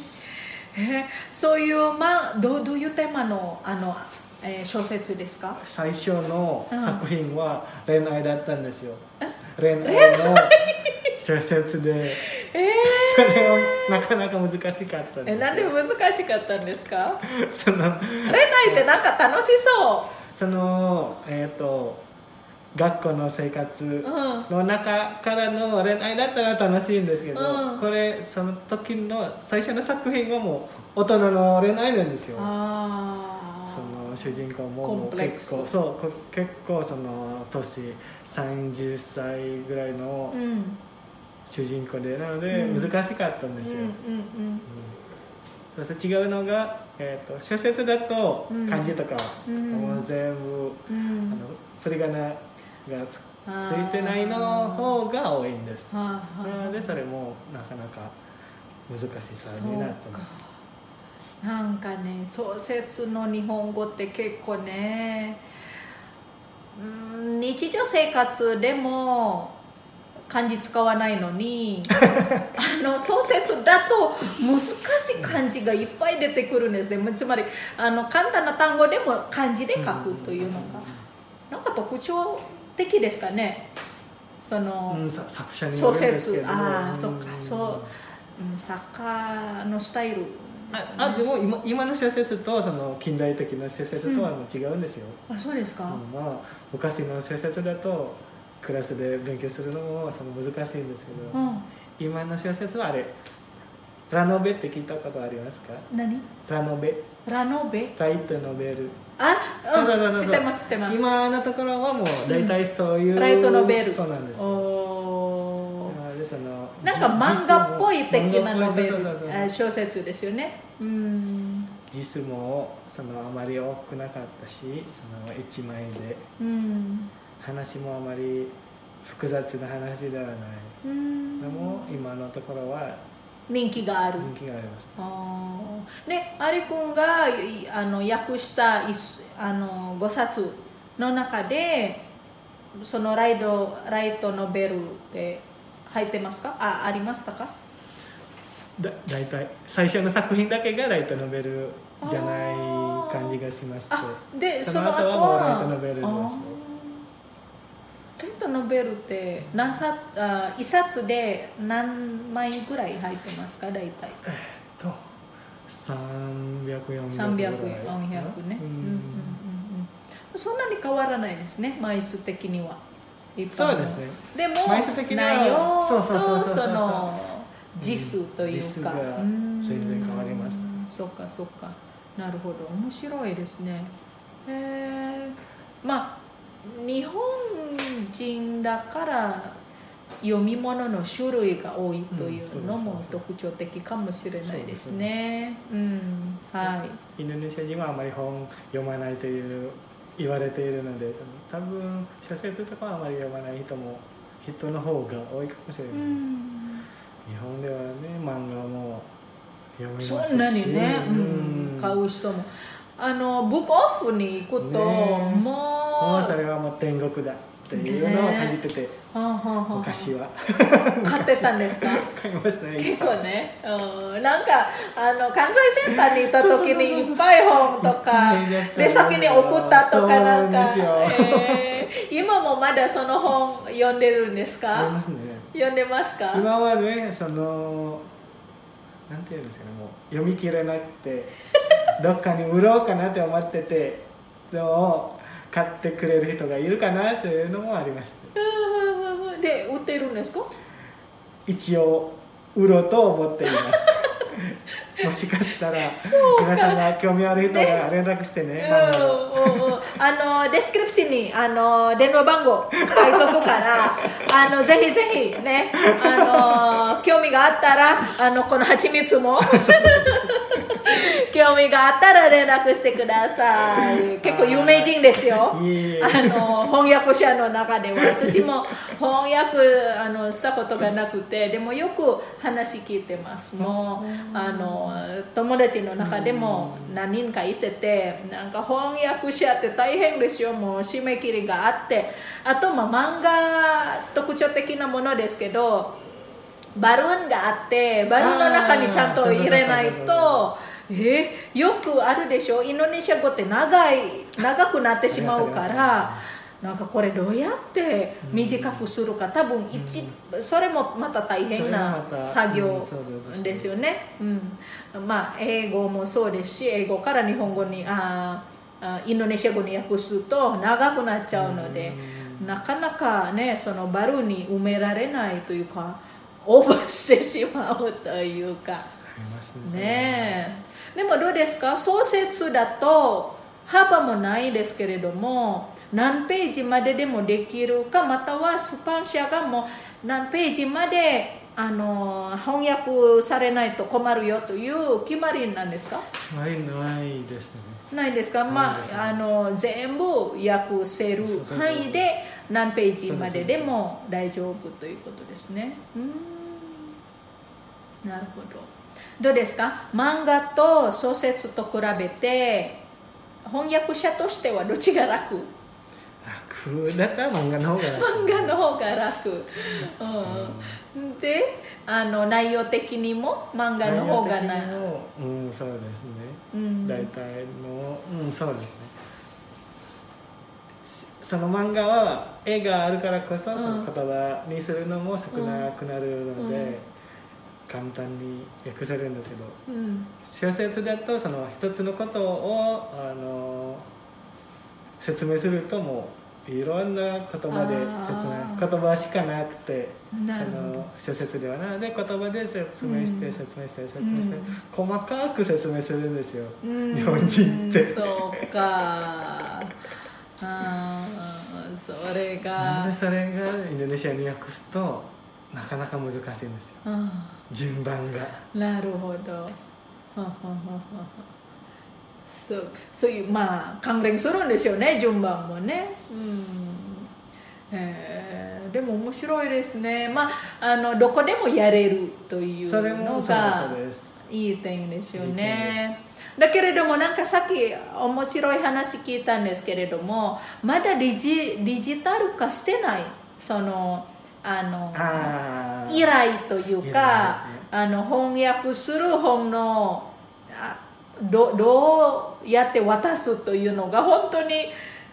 えー、そういう、まあ、どうどういうテーマのあの、えー小説ですか？最初のうん。作品は恋愛だったんですよ、恋愛の小説で。えそれはなかなか難しかったんでえよ。なんで難しかったんですか？その恋愛ってなんか楽しそそのえっ、と学校の生活の中からの恋愛だったら楽しいんですけど、うん。これその時の最初の作品はもう大人の恋愛なんですよ。その主人公も結構そうこ結構その年30歳ぐらいの主人公でなのでうん。難しかったんですよ、そして違うのが、えー、と小説だとうん。漢字とか、うん。もう全部、うん。うあんの振り仮名がつついてないの方が多いんです。なのでそれもなかなか難しさになってます。なんかね小説の日本語って結構ねうん日常生活でも漢字使わないのに あの創設だと難しい漢字がいっぱい出てくるんです。ねつまりあの簡単な単語でも漢字で書くというのが、なんか特徴的ですかね。その、うん、さ作者によ創るんですけど。設ああ、ん。そっか。そう、うん、作家のスタイルでね。ああでも今今の小説とその近代的な小説とはもう違うんですよ、あそうですか、うんまあ昔の小説だとクラスで勉強するのもその難しいんですけど、うん、今の小説はあれラノベって聞いたことありますか？何？ラノベ。ラノベ？ライトノベルあ、そうそうそうそう。知ってます知ってます。今のところはもう大体そういう、ライトノベル。そうなんですなんか漫画っぽい的なノベル。小説ですよね。うん。字数もそのあまり多くなかったしその一枚で。うん。話もあまり複雑な話ではない。うん。でも今のところは人気がある。人気があります。あー。でアリ君がいあの訳した一あの5冊の中でそのライドライトノベルって入ってますか？あありましたか？だ大体最初の作品だけがライトノベルじゃない感じがしまして。あでその後はもうライトノベルですよあーライトノベルって何冊あ一冊で何枚ぐらい入ってますか大体。と300400 300ぐらい。400ね、うん。うんうんうんうん、そんなに変わらないですね枚数的には。そうですね。でも枚数的には内容とその字数というか、うん。全然変わります。そっかそっか。なるほど。面白いですね。へえまあ日本人だから読み物の種類が多いというのも特徴的かもしれないですね。うん。はい。インドネシア人はあまり本読まないという言われているので多分小説とかはあまり読まない人も人の方が多いかもしれない、うん。日本ではね漫画も読みますし。そんなにね、うん。うん。買う人も。あのブックオフに行くと、ね。えもうもうそれはもう天国だっていうのを感じてて、昔は買ってたんですか？買いましたね結構ね、うん、なんかあの関西センターに行った時にいっぱい本とかで先に送ったとかなんか。えー今もまだその本読んでるんですか？読みますね。読んでますか？今はねそのなんていうんですかねもう読み切れなくてどっかに売ろうかなって思っててでも買ってくれる人がいるかなというのもありましたうん。で売ってるんですか？一応売ろうと思っています もしかしたら皆さんが興味ある人が連絡してねあの。 description にあの電話番号書いとくから あのぜひぜひねあの興味があったらあのこの蜂蜜も。興味があったら連絡してください。結構有名人ですよ。あの翻訳者の中では。私も翻訳あのしたことがなくてでもよく話聞いてます。もうあの友達の中でも何人かいててなんか翻訳者って大変ですよもう締め切りがあってあとまあ漫画特徴的なものですけどバルーンがあってバルーンの中にちゃんと入れないとえよくあるでしょ？インドネシア語って長い長くなってしまうからなんかこれどうやって短くするか。多分一、それもまた大変な作業ですよね、うん、まあ英語もそうですし英語から日本語にあインドネシア語に訳すと長くなっちゃうので、なかなかねそのバルーンに埋められないというかオーバーしてしまうというか。ねねえ。でもどうですか？創設だと幅もないですけれども何ページまででもできるかまたは出版社がもう何ページまであの翻訳されないと困るよという決まりなんですか？ないないですね。ないですか、まあ、あの全部訳せる範囲で何ページまででも大丈夫ということですね。うん。なるほど。どうですか？漫画と小説と比べて翻訳者としてはどっちが楽？楽だったら漫画の方が楽。漫画の方が楽、うん。であの内容的にも漫画の方がな。内容的にもうんそうですね、うん。大体のうんそうですね。しその漫画は絵があるからこそその言葉にするのも少なくなるので、うん簡単に訳せるんですけどうん。小説だとその一つのことをあの説明するともういろんな言葉で説明言葉しかなくてその小説ではな。ので言葉で説明して、うん説明して説明して、うん。細かく説明するんですよ、うん。日本人って。そうか。あーそれが。なんでそれがインドネシアに訳すとなかなか難しいんですよ。うん順番が。なるほど。そう。そういうまあ関連するんですよね順番もね。うん。えーでも面白いですね。まああのどこでもやれるというそれものがいい点ですよね。だけれどもなんかさっき面白い話聞いたんですけれどもまだデジデジタル化してないそのあの依頼というか、ね。あの翻訳する本のあどどうやって渡すというのが本当に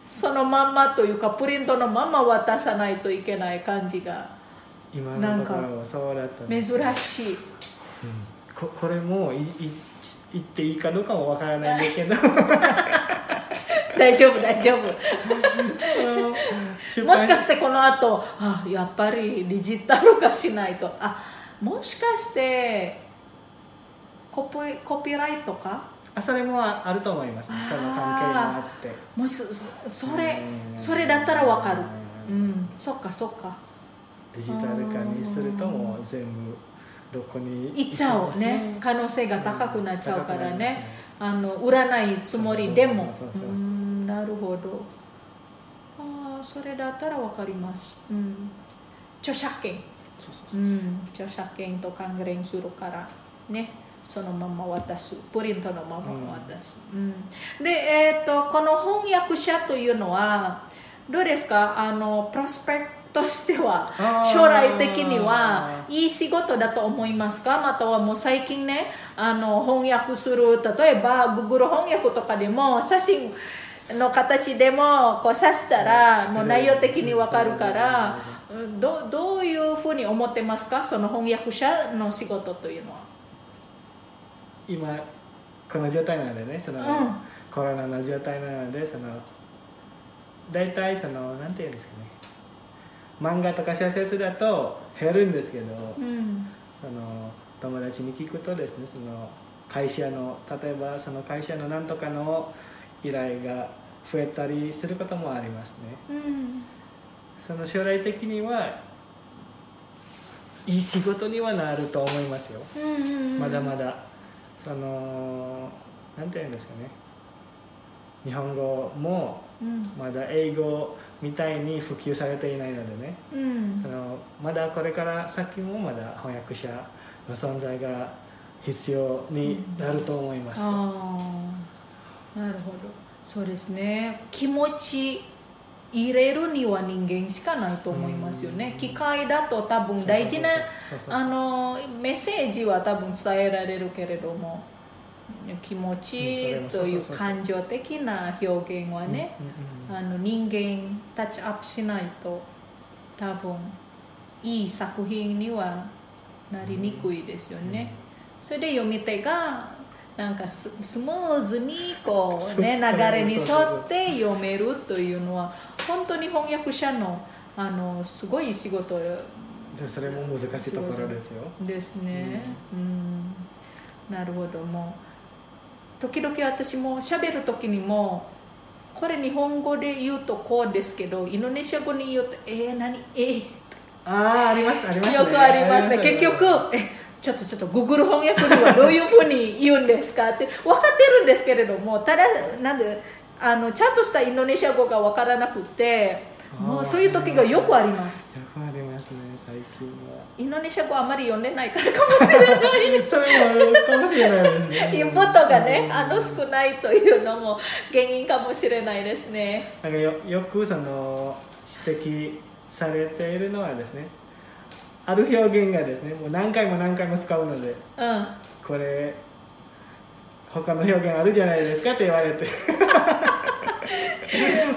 そのまんまというかプリントのまま渡さないといけない感じが今のところはそうだった珍しい。うん。ここれもいい言っていいかどうかもわからないんですけど。大丈夫大丈夫 もしかしてこの後あやっぱりデジタル化しないと。あもしかしてコピコピーライトか？あそれもあると思いますね。その関係があって。もしそそれうん。それだったらわかる。うん。そっかそっか。デジタル化にするともう全部どこにいっちゃうね。可能性が高くなっちゃうからね。あの売らないつもりでも。なるほどそれだったらわかります、うん、著作権。著作権と関連するからね。そのまま渡す。プリントのまま渡す、うん。で、えー、とこの翻訳者というのはどうですか？あのプロスペクトとしては将来的にはいい仕事だと思いますか？またはもう最近ねあの翻訳する。例えば Google 翻訳とかでも写真の形でもこう刺したらもう内容的にわかるからうん。どどういうふうに思ってますか？その翻訳者の仕事というのは。今この状態なのでねその、うん。コロナの状態なのでその大体そのなんていうんですかね。漫画とか小説だと減るんですけど、うん。その友達に聞くとですねその会社の例えばその会社のなんとかの依頼が増えたりすることもありますね。うん。その将来的にはいい仕事にはなると思いますよ。うんまだまだ。そのなんていうんですかね。日本語もうん。まだ英語みたいに普及されていないのでね。うん。そのまだこれから先もまだ翻訳者の存在が必要になると思いますよ、ああなるほど。そうですね。気持ち入れるには人間しかないと思いますよね。うん。機械だと多分大事なメッセージは多分伝えられるけれども。気持ちという感情的な表現はね、うんうんうんあの人間タッチアップしないと多分いい作品にはなりにくいですよね、それで読み手がなんかススムーズにこう、ね、流れに沿って読めるというのは本当に翻訳者のあのすごい仕事でそれも難しいところですよ。ですね。うん、なるほど。もう時々私も喋る時にもこれ日本語で言うとこうですけどインドネシア語に言うとえー、何？えー、ああありますありますね。よくありますね。あ結局えちょっとちょっと Google 翻訳ではどういうふうに言うんですかって分かってるんですけれどもただなんであのちゃんとしたインドネシア語が分からなくてもうそういう時がよくあります。よくありますね最近は。インドネシア語あまり読んでないからかもしれない。それもかもしれないですね。インプットがねうん。あの少ないというのも原因かもしれないですね。なんかよよくその指摘されているのはですねある表現がですねもう何回も何回も使うのでうん。これ他の表現あるじゃないですかって言われて。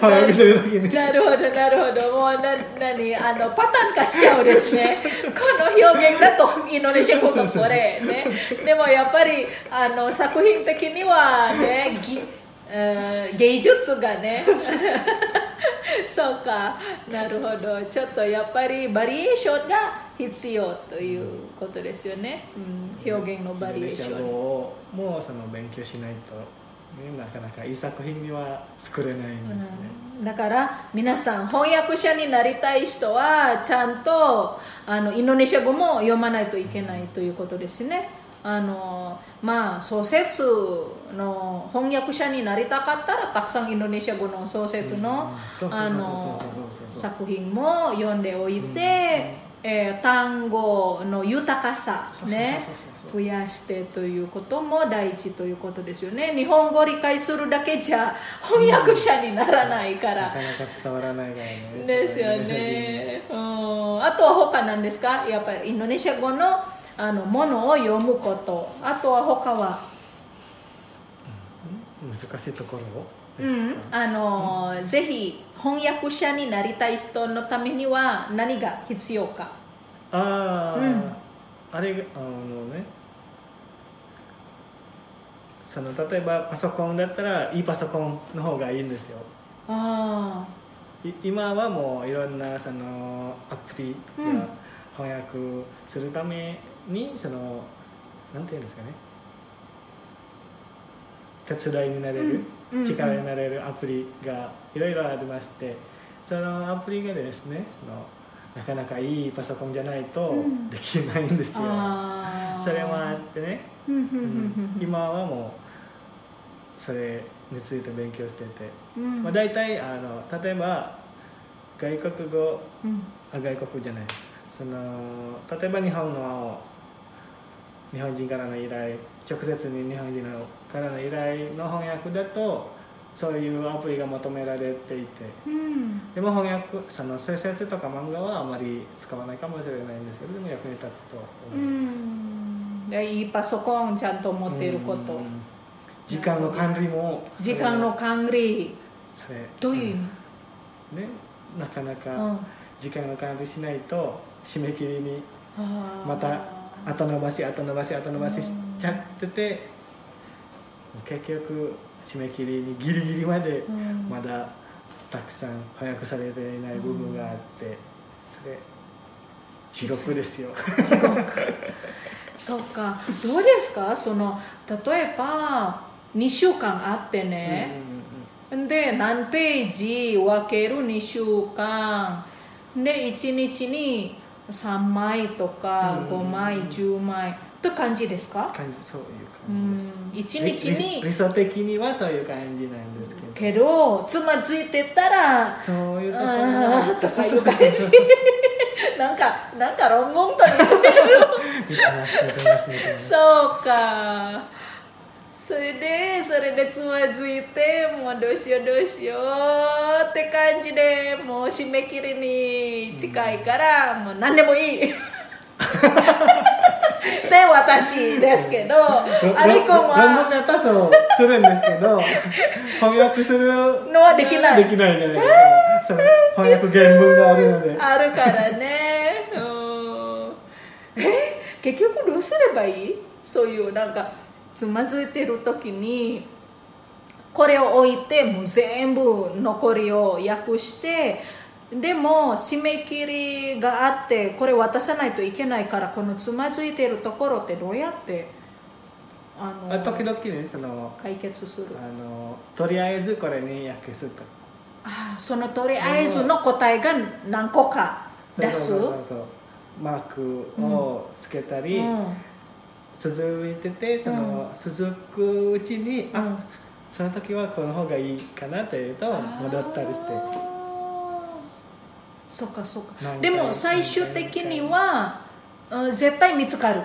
翻訳するときに。なるほどなるほど。もうな何あのパターン化しちゃうですね。この表現だとインドネシア語がこれね。でもやっぱりあの作品的にはねぎうん芸術がね。そうか。なるほど。ちょっとやっぱりバリエーションが必要ということですよね、うん、表現のバリエーシイン。ドネシア語ョンをもその勉強しないと、ね、なかなかいい作品には作れないんですね、だから皆さん翻訳者になりたい人はちゃんとあのインドネシア語も読まないといけないということですねあのまあ創設の翻訳者になりたかったらたくさんインドネシア語の創設の作品も読んでおいて、えー単語の豊かさね増やしてということも第一ということですよね日本語を理解するだけじゃ翻訳者にならないから、なかなか伝わらないからねですよね、うん、あとは他なんですかやっぱりインドネシア語のあのものを読むこと。あとは他は。難しいところうん、あのぜひ翻訳者になりたい人のためには何が必要か。ああ、うん。あれがあのね。その例えばパソコンだったらいいパソコンの方がいいんですよ。あい今はもういろんなそのアプリうん。や翻訳するためにそのなんていうんですかね。手伝いになれる、うんうん力になれるアプリがいろいろありましてそのアプリがですねそのなかなかいいパソコンじゃないとうん。できないんですよ、あそれもあってね、うんうんうんうん。今はもうそれについて勉強してて、うん。うんまあ、大体あの例えば外国語うん。あ外国じゃない。その例えば日本の日本人からの依頼直接に日本人のからの依頼の翻訳だとそういうアプリが求められていて。うん。でも翻訳その小説とか漫画はあまり使わないかもしれないんですけどでも役に立つとう思います、ん。でいいパソコンちゃんと持っていること。うん。時間の管理も時間の管理。それどういう意味、うん。ねなかなうん。か時間の管理しないと締め切りにまた後伸ばし後伸ばし後伸ばししちゃってて結局締め切りにギリギリまでうん。まだたくさん翻訳されていない部分があってそれ地獄ですよ。地獄。そうか。どうですか？その例えば2週間あってね、で何ページ分ける2週間。で1日に3枚とかうん。5枚10枚。と感じですか？感じそういうう感じです。ん。1日理理に想的にはそういう感じなんですけど。けどつまずいてたらそういうところとかいううそうそうじなんかなんか論文と似てる。そうかそれでそれでつまずいてもうどうしようどうしようって感じでもう締め切りに近いから、もう何でもいいで私ですけどろアリコン論文はだったらそうするんですけど翻訳するのはできないできないじゃないですか翻訳原文があるのであるからねうんえ結局どうすればいいそういうなんかつまずいてる時にこれを置いてもう全部残りを訳してでも締め切りがあってこれ渡さないといけないからこのつまずいてるところってどうやってあのあ時々ねその解決する？あのとりあえずこれに訳すと。あそのとりあえずの答えが何個か出す？マークをつけたり、うん続いててその、続くうちに、あうん。その時はこの方がいいかなというと戻ったりして。そっかそっか。でも最終的にはうん絶対見つかる。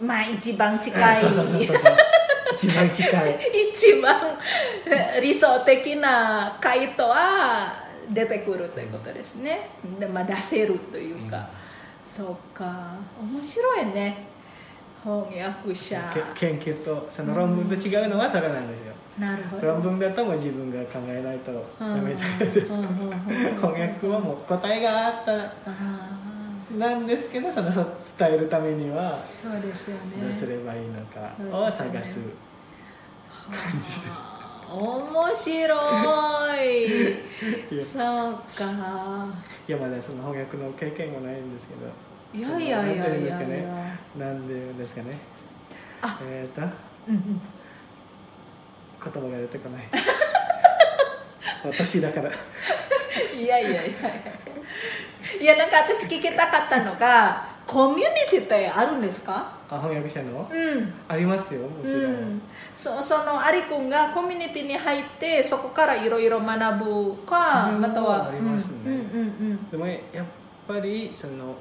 まあ一番近い。一番近い。一番 理想的な回答は出てくるということですね、でまあ、出せるというか、そうか。面白いね翻訳者け研究とその論文と違うのはそれなんですよ、なるほど。論文だともう自分が考えないとダメじゃないですか。うんうんうんうん。翻訳はもう答えがあった。あなんですけどそのそ伝えるためにはーそうですよね。どうすればいいのかを探す感じです。面白い。そうか。いやまだその翻訳の経験もないんですけどいやいやいやいや。いですかね。なんでですかね。あ。えっ、と。うんうん言葉が出てこない。私だから。いやいやいやいや。いやなんか私聞きたかったのがコミュニティってあるんですか？あ翻訳者の？うん。ありますよもちろん、うん、そそのアリ君がコミュニティに入ってそこからいろいろ学ぶかまたはありますね。うんうん。でもやっぱりその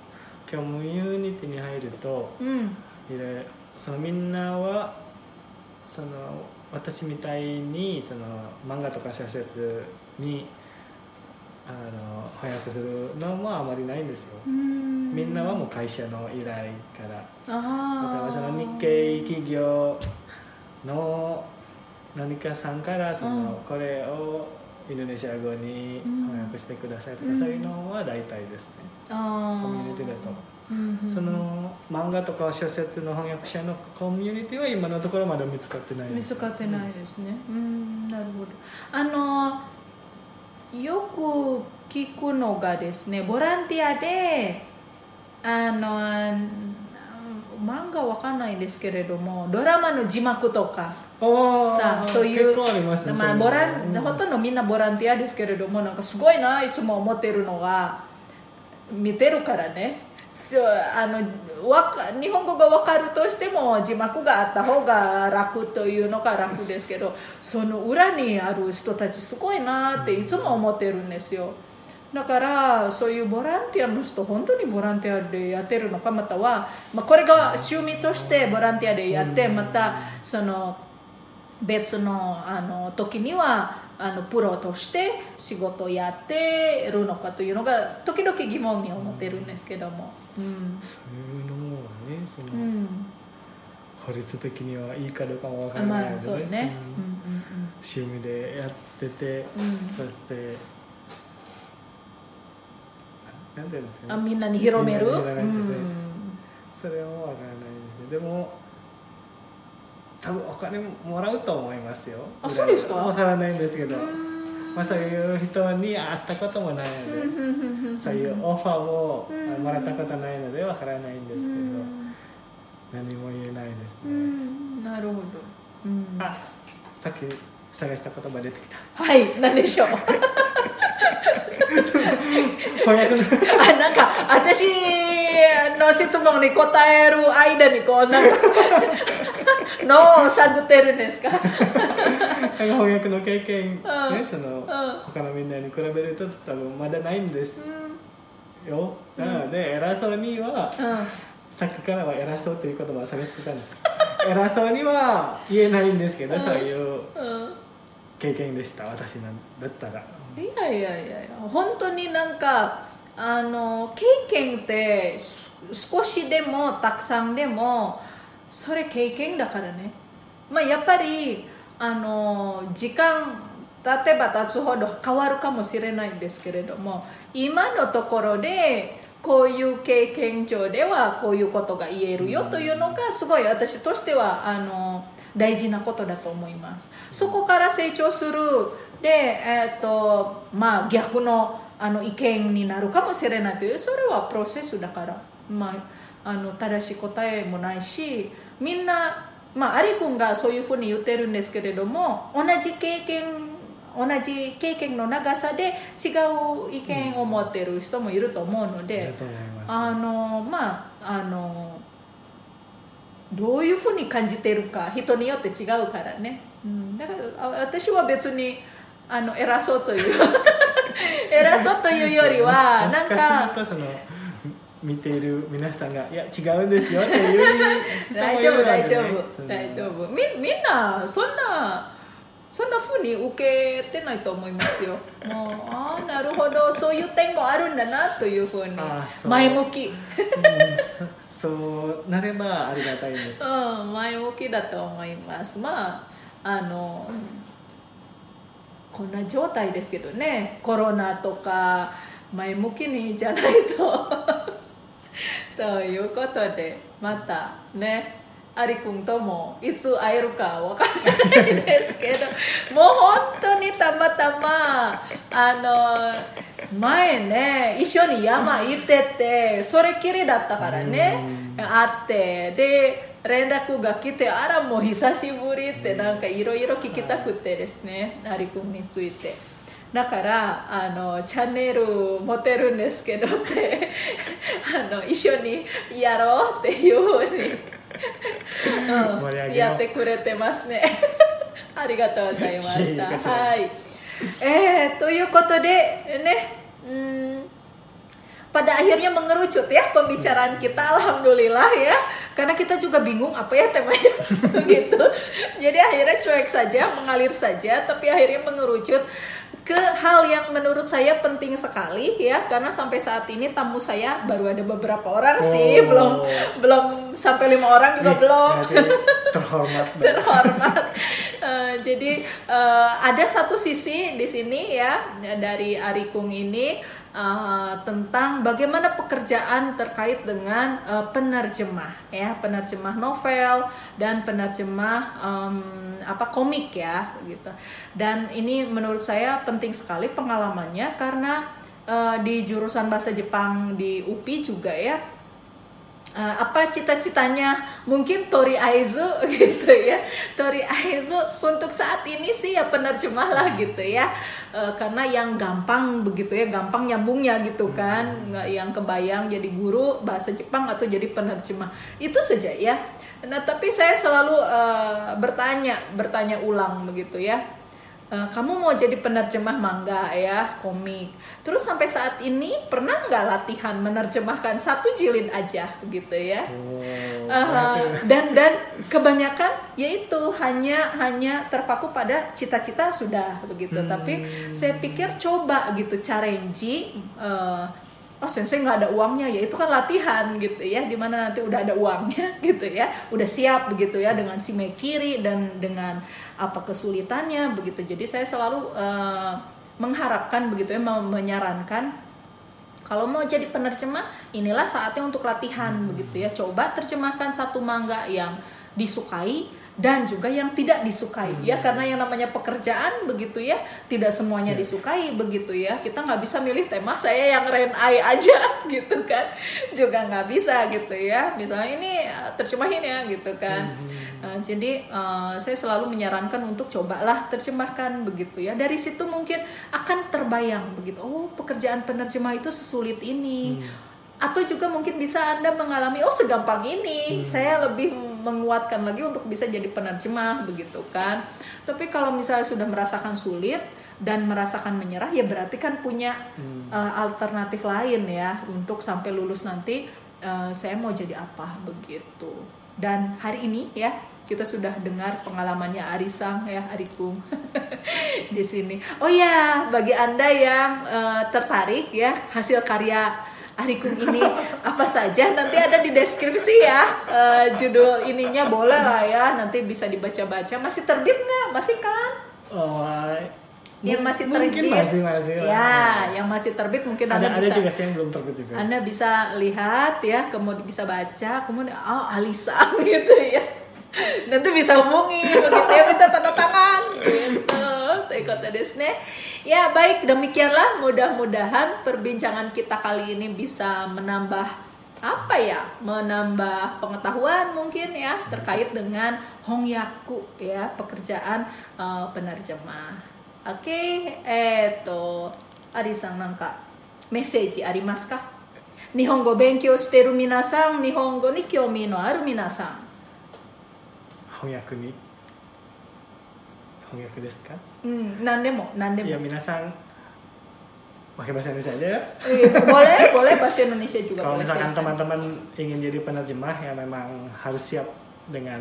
コミュニティに入るとうん。うんいろいろそのみんなはその私みたいにその漫画とか小説にあの翻訳するのもあまりないんですよ。うん。みんなはもう会社の依頼から。例えあばその日系企業の何かさんからそうんのこれをインドネシア語に翻訳してくださいとか、うん。そういうのは大体ですね、あコミュニティだと。その漫画とか小説の翻訳者のコミュニティは今のところまだ見つかってない見つかってないですね。うん。なるほど。あのよく聞くのがですねボランティアであの漫画わかんないんですけれどもドラマの字幕とかあさああそういうますねまあ、ボランうんほとんどみんなボランティアですけれどもなんかすごいないつも思ってるのが見てるからね。ちょあのわか日本語が分かるとしても字幕があった方が楽というのが楽ですけどその裏にある人たちすごいなっていつも思ってるんですよ。だからそういうボランティアの人本当にボランティアでやってるのかまたは、まあ、これが趣味としてボランティアでやってまたその別のあの時にはあのプロとして仕事をやってるのかというのが時々疑問に思ってるんですけども、うん。そういうのもねその、うん、法律的にはいいかどうかもわかあらないので、まあそうね。趣味でやってて、うん。そしてななんていうんですかあねみんなに広めるそれはわからないですよでも多分お金もらうと思いますよ。あそうですか？わからないんですけど、うんまあ、そういう人に会ったこともないので、そういうオファーもうんもらったことないのでわからないんですけど、うん何も言えないですうね、んなるほど、うん、あさっき探した言葉出てきた。はい何でしょう？あなんか私の質問に答える間にこうな。んかのを探ってるんですか？なんか翻訳の経験、うん。ねその、ん。他のみんなに比べると多分まだないんですうよ、なので偉そうにはさっきからは偉そうっていう言葉を探してたんです。偉そうには言えないんですけど、うん。そういううん経験でした私なんだったら。いやいやいや本当になんかあの経験ってす少しでもたくさんでもそれ経験だからね。まあやっぱりあの時間経てば経つほど変わるかもしれないんですけれども今のところでこういう経験上ではこういうことが言えるよというのがすごい私としてはあの大事なことだと思います。そこから成長するで、えーとまあ、逆のあの意見になるかもしれないというそれはプロセスだから、まあ、あの正しい答えもないしみんな、まあ、アリ君がそういうふうに言ってるんですけれども同じ経験同じ経験の長さで違う意見を持っている人もいると思うので、あのまああのどういうふうに感じているか人によって違うからね、うん、だからあ私は別にあの偉そうという 偉そうというよりはなんか見ている皆さんが「いや違うんですよ」っていう大丈夫大丈夫大丈夫。みみんなそんなそんな風に受けてないと思いますよ。もうああなるほど。そういう点もあるんだなという風に。あーそう。前向き。うんそそうなればありがたいです。うん前向きだと思います。まああのこんな状態ですけどね。コロナとか前向きにじゃないと ということでまたねアリ君ともいつ会えるかわからないですけど もう本当にたまたまあの前ね一緒に山行っててそれきりだったからね会ってで連絡が来てあらもう久しぶりってなんかいろいろ聞きたくてですねアリ君について。だからあのチャンネル持てるんですけどって あの一緒にやろうっていうふうに、うん、やってくれてますね。ありがとうございました。はい。えー、ということでね hmm, pada akhirnya mengerucut ya pembicaraan kita alhamdulillah ya. Karena kita juga bingung apa ya temanya. Begitu. Jadi akhirnya cuek saja mengalir saja tapi akhirnya mengerucut ke hal yang menurut saya penting sekali ya. Karena sampai saat ini tamu saya baru ada beberapa orang sih. Oh. belum belum sampai lima orang juga Nih, belum. terhormat terhormat. Eh, jadi eh, ada satu sisi di sini ya dari Arikung ini eh, tentang bagaimana pekerjaan terkait dengan eh, penerjemah ya penerjemah novel dan penerjemah em, apa komik ya gitu. Dan ini menurut saya penting sekali pengalamannya karena eh, di jurusan bahasa Jepang di UPI juga ya Eh, apa cita-citanya? Mungkin Tori Aizu gitu ya. Tori Aizu untuk saat ini sih ya penerjemah lah gitu ya. Eh, karena yang gampang begitu ya gampang nyambungnya gitu kan. Nggak yang kebayang jadi guru bahasa Jepang atau jadi penerjemah. Itu saja ya. Nah tapi saya selalu eh, bertanya bertanya ulang begitu ya Eh, kamu mau jadi penerjemah manga ya komik. Terus sampai saat ini pernah nggak latihan menerjemahkan satu jilid aja gitu ya? Oh, Uh, dan dan kebanyakan yaitu hanya hanya terpaku pada cita-cita sudah begitu. Hmm. tapi saya pikir coba gitu challenge uh, oh sensei nggak ada uangnya ya itu kan latihan gitu ya di mana nanti udah ada uangnya gitu ya udah siap begitu ya dengan si kiri dan dengan apa kesulitannya begitu jadi saya selalu uh, mengharapkan begitu ya menyarankan kalau mau jadi penerjemah, inilah saatnya untuk latihan begitu ya. Coba terjemahkan satu mangga yang disukai dan juga yang tidak disukai ya karena yang namanya pekerjaan begitu ya tidak semuanya Ya. disukai begitu ya kita nggak bisa milih tema saya yang renai aja gitu kan juga nggak bisa gitu ya misalnya ini eh, terjemahin ya gitu kan Uh, jadi uh, saya selalu menyarankan untuk cobalah terjemahkan begitu ya. Dari situ mungkin akan terbayang begitu. Oh, pekerjaan penerjemah itu sesulit ini. Atau juga mungkin bisa Anda mengalami oh segampang ini. Saya lebih menguatkan lagi untuk bisa jadi penerjemah begitu kan. Tapi kalau misalnya sudah merasakan sulit dan merasakan menyerah ya berarti kan punya uh, alternatif lain ya untuk sampai lulus nanti uh, saya mau jadi apa begitu. Dan hari ini ya kita sudah dengar pengalamannya Arisang ya Arikung di sini. Oh ya, bagi Anda yang eh, tertarik ya hasil karya Arikung ini apa saja nanti ada di deskripsi ya Eh, judul ininya boleh lah ya nanti bisa dibaca-baca. Masih terbit nggak? Masih kan? Oh, yang masih mungkin terbit? masih masih ya yang masih terbit mungkin ada anda ada bisa juga sih yang belum terbit juga. Anda bisa lihat ya, kemudian bisa baca, kemudian oh Alisa gitu ya Nanti bisa hubungi begitu ya minta tanda tangan gitu. Teikote desu ne. Ya baik demikianlah mudah-mudahan perbincangan kita kali ini bisa menambah apa ya menambah pengetahuan mungkin ya terkait dengan hongyaku ya pekerjaan eh, penerjemah. Oke, eto Ari-san なんかメッセージありますか日本語を勉強している皆さん日本語に興味のある皆さん 翻訳に翻訳ですかうん何でも何でいやも皆さん pakai bahasa Indonesia aja ya Iya, boleh, boleh bahasa Indonesia juga kalau boleh. misalkan silakan. teman-teman ingin jadi penerjemah ya memang harus siap dengan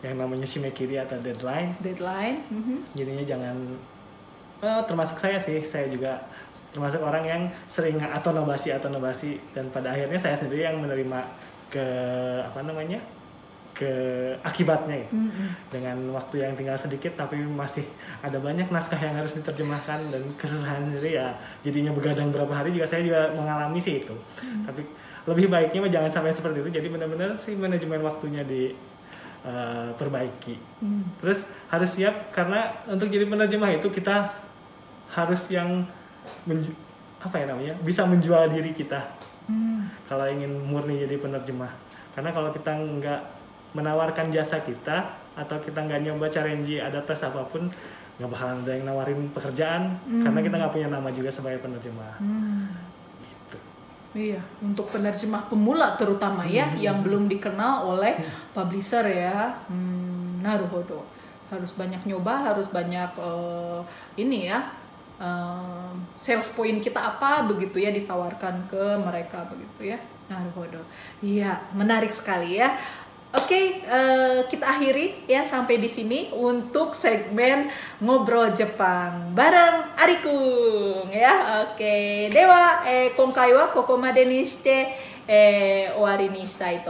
yang namanya shimekiri atau deadline Deadline. mhm. jadinya jangan eh, termasuk saya sih saya juga termasuk orang yang sering atau nobasi atau nobasi dan pada akhirnya saya sendiri yang menerima ke apa namanya ke akibatnya gitu. Mm-mm. dengan waktu yang tinggal sedikit tapi masih ada banyak naskah yang harus diterjemahkan dan kesusahan sendiri ya jadinya begadang berapa hari juga saya juga mengalami sih itu tapi lebih baiknya jangan sampai seperti itu jadi benar-benar sih manajemen waktunya di eh, perbaiki Hmm. terus harus siap karena untuk jadi penerjemah itu kita harus yang apa ya namanya bisa menjual diri kita Hmm. kalau ingin murni jadi penerjemah karena kalau kita nggak menawarkan jasa kita atau kita nggak nyoba challenge ada tes apa pun nggak bakalan ada yang nawarin pekerjaan karena kita nggak punya nama juga sebagai penerjemah Hmm. gitu. Iya, untuk penerjemah pemula terutama ya, yang belum dikenal oleh publisher ya. Hmm, naruhodo. Harus banyak nyoba, harus banyak eh, ini ya. eh, sales point kita apa begitu ya ditawarkan ke mereka begitu ya. Naruhodo. Iya, menarik sekali ya. Oke, eh, kita akhiri ya sampai di sini untuk segmen ngobrol Jepang bareng Arikung ya. Oke, dewa eh, 今回はここまでにして、えー終わりにしたい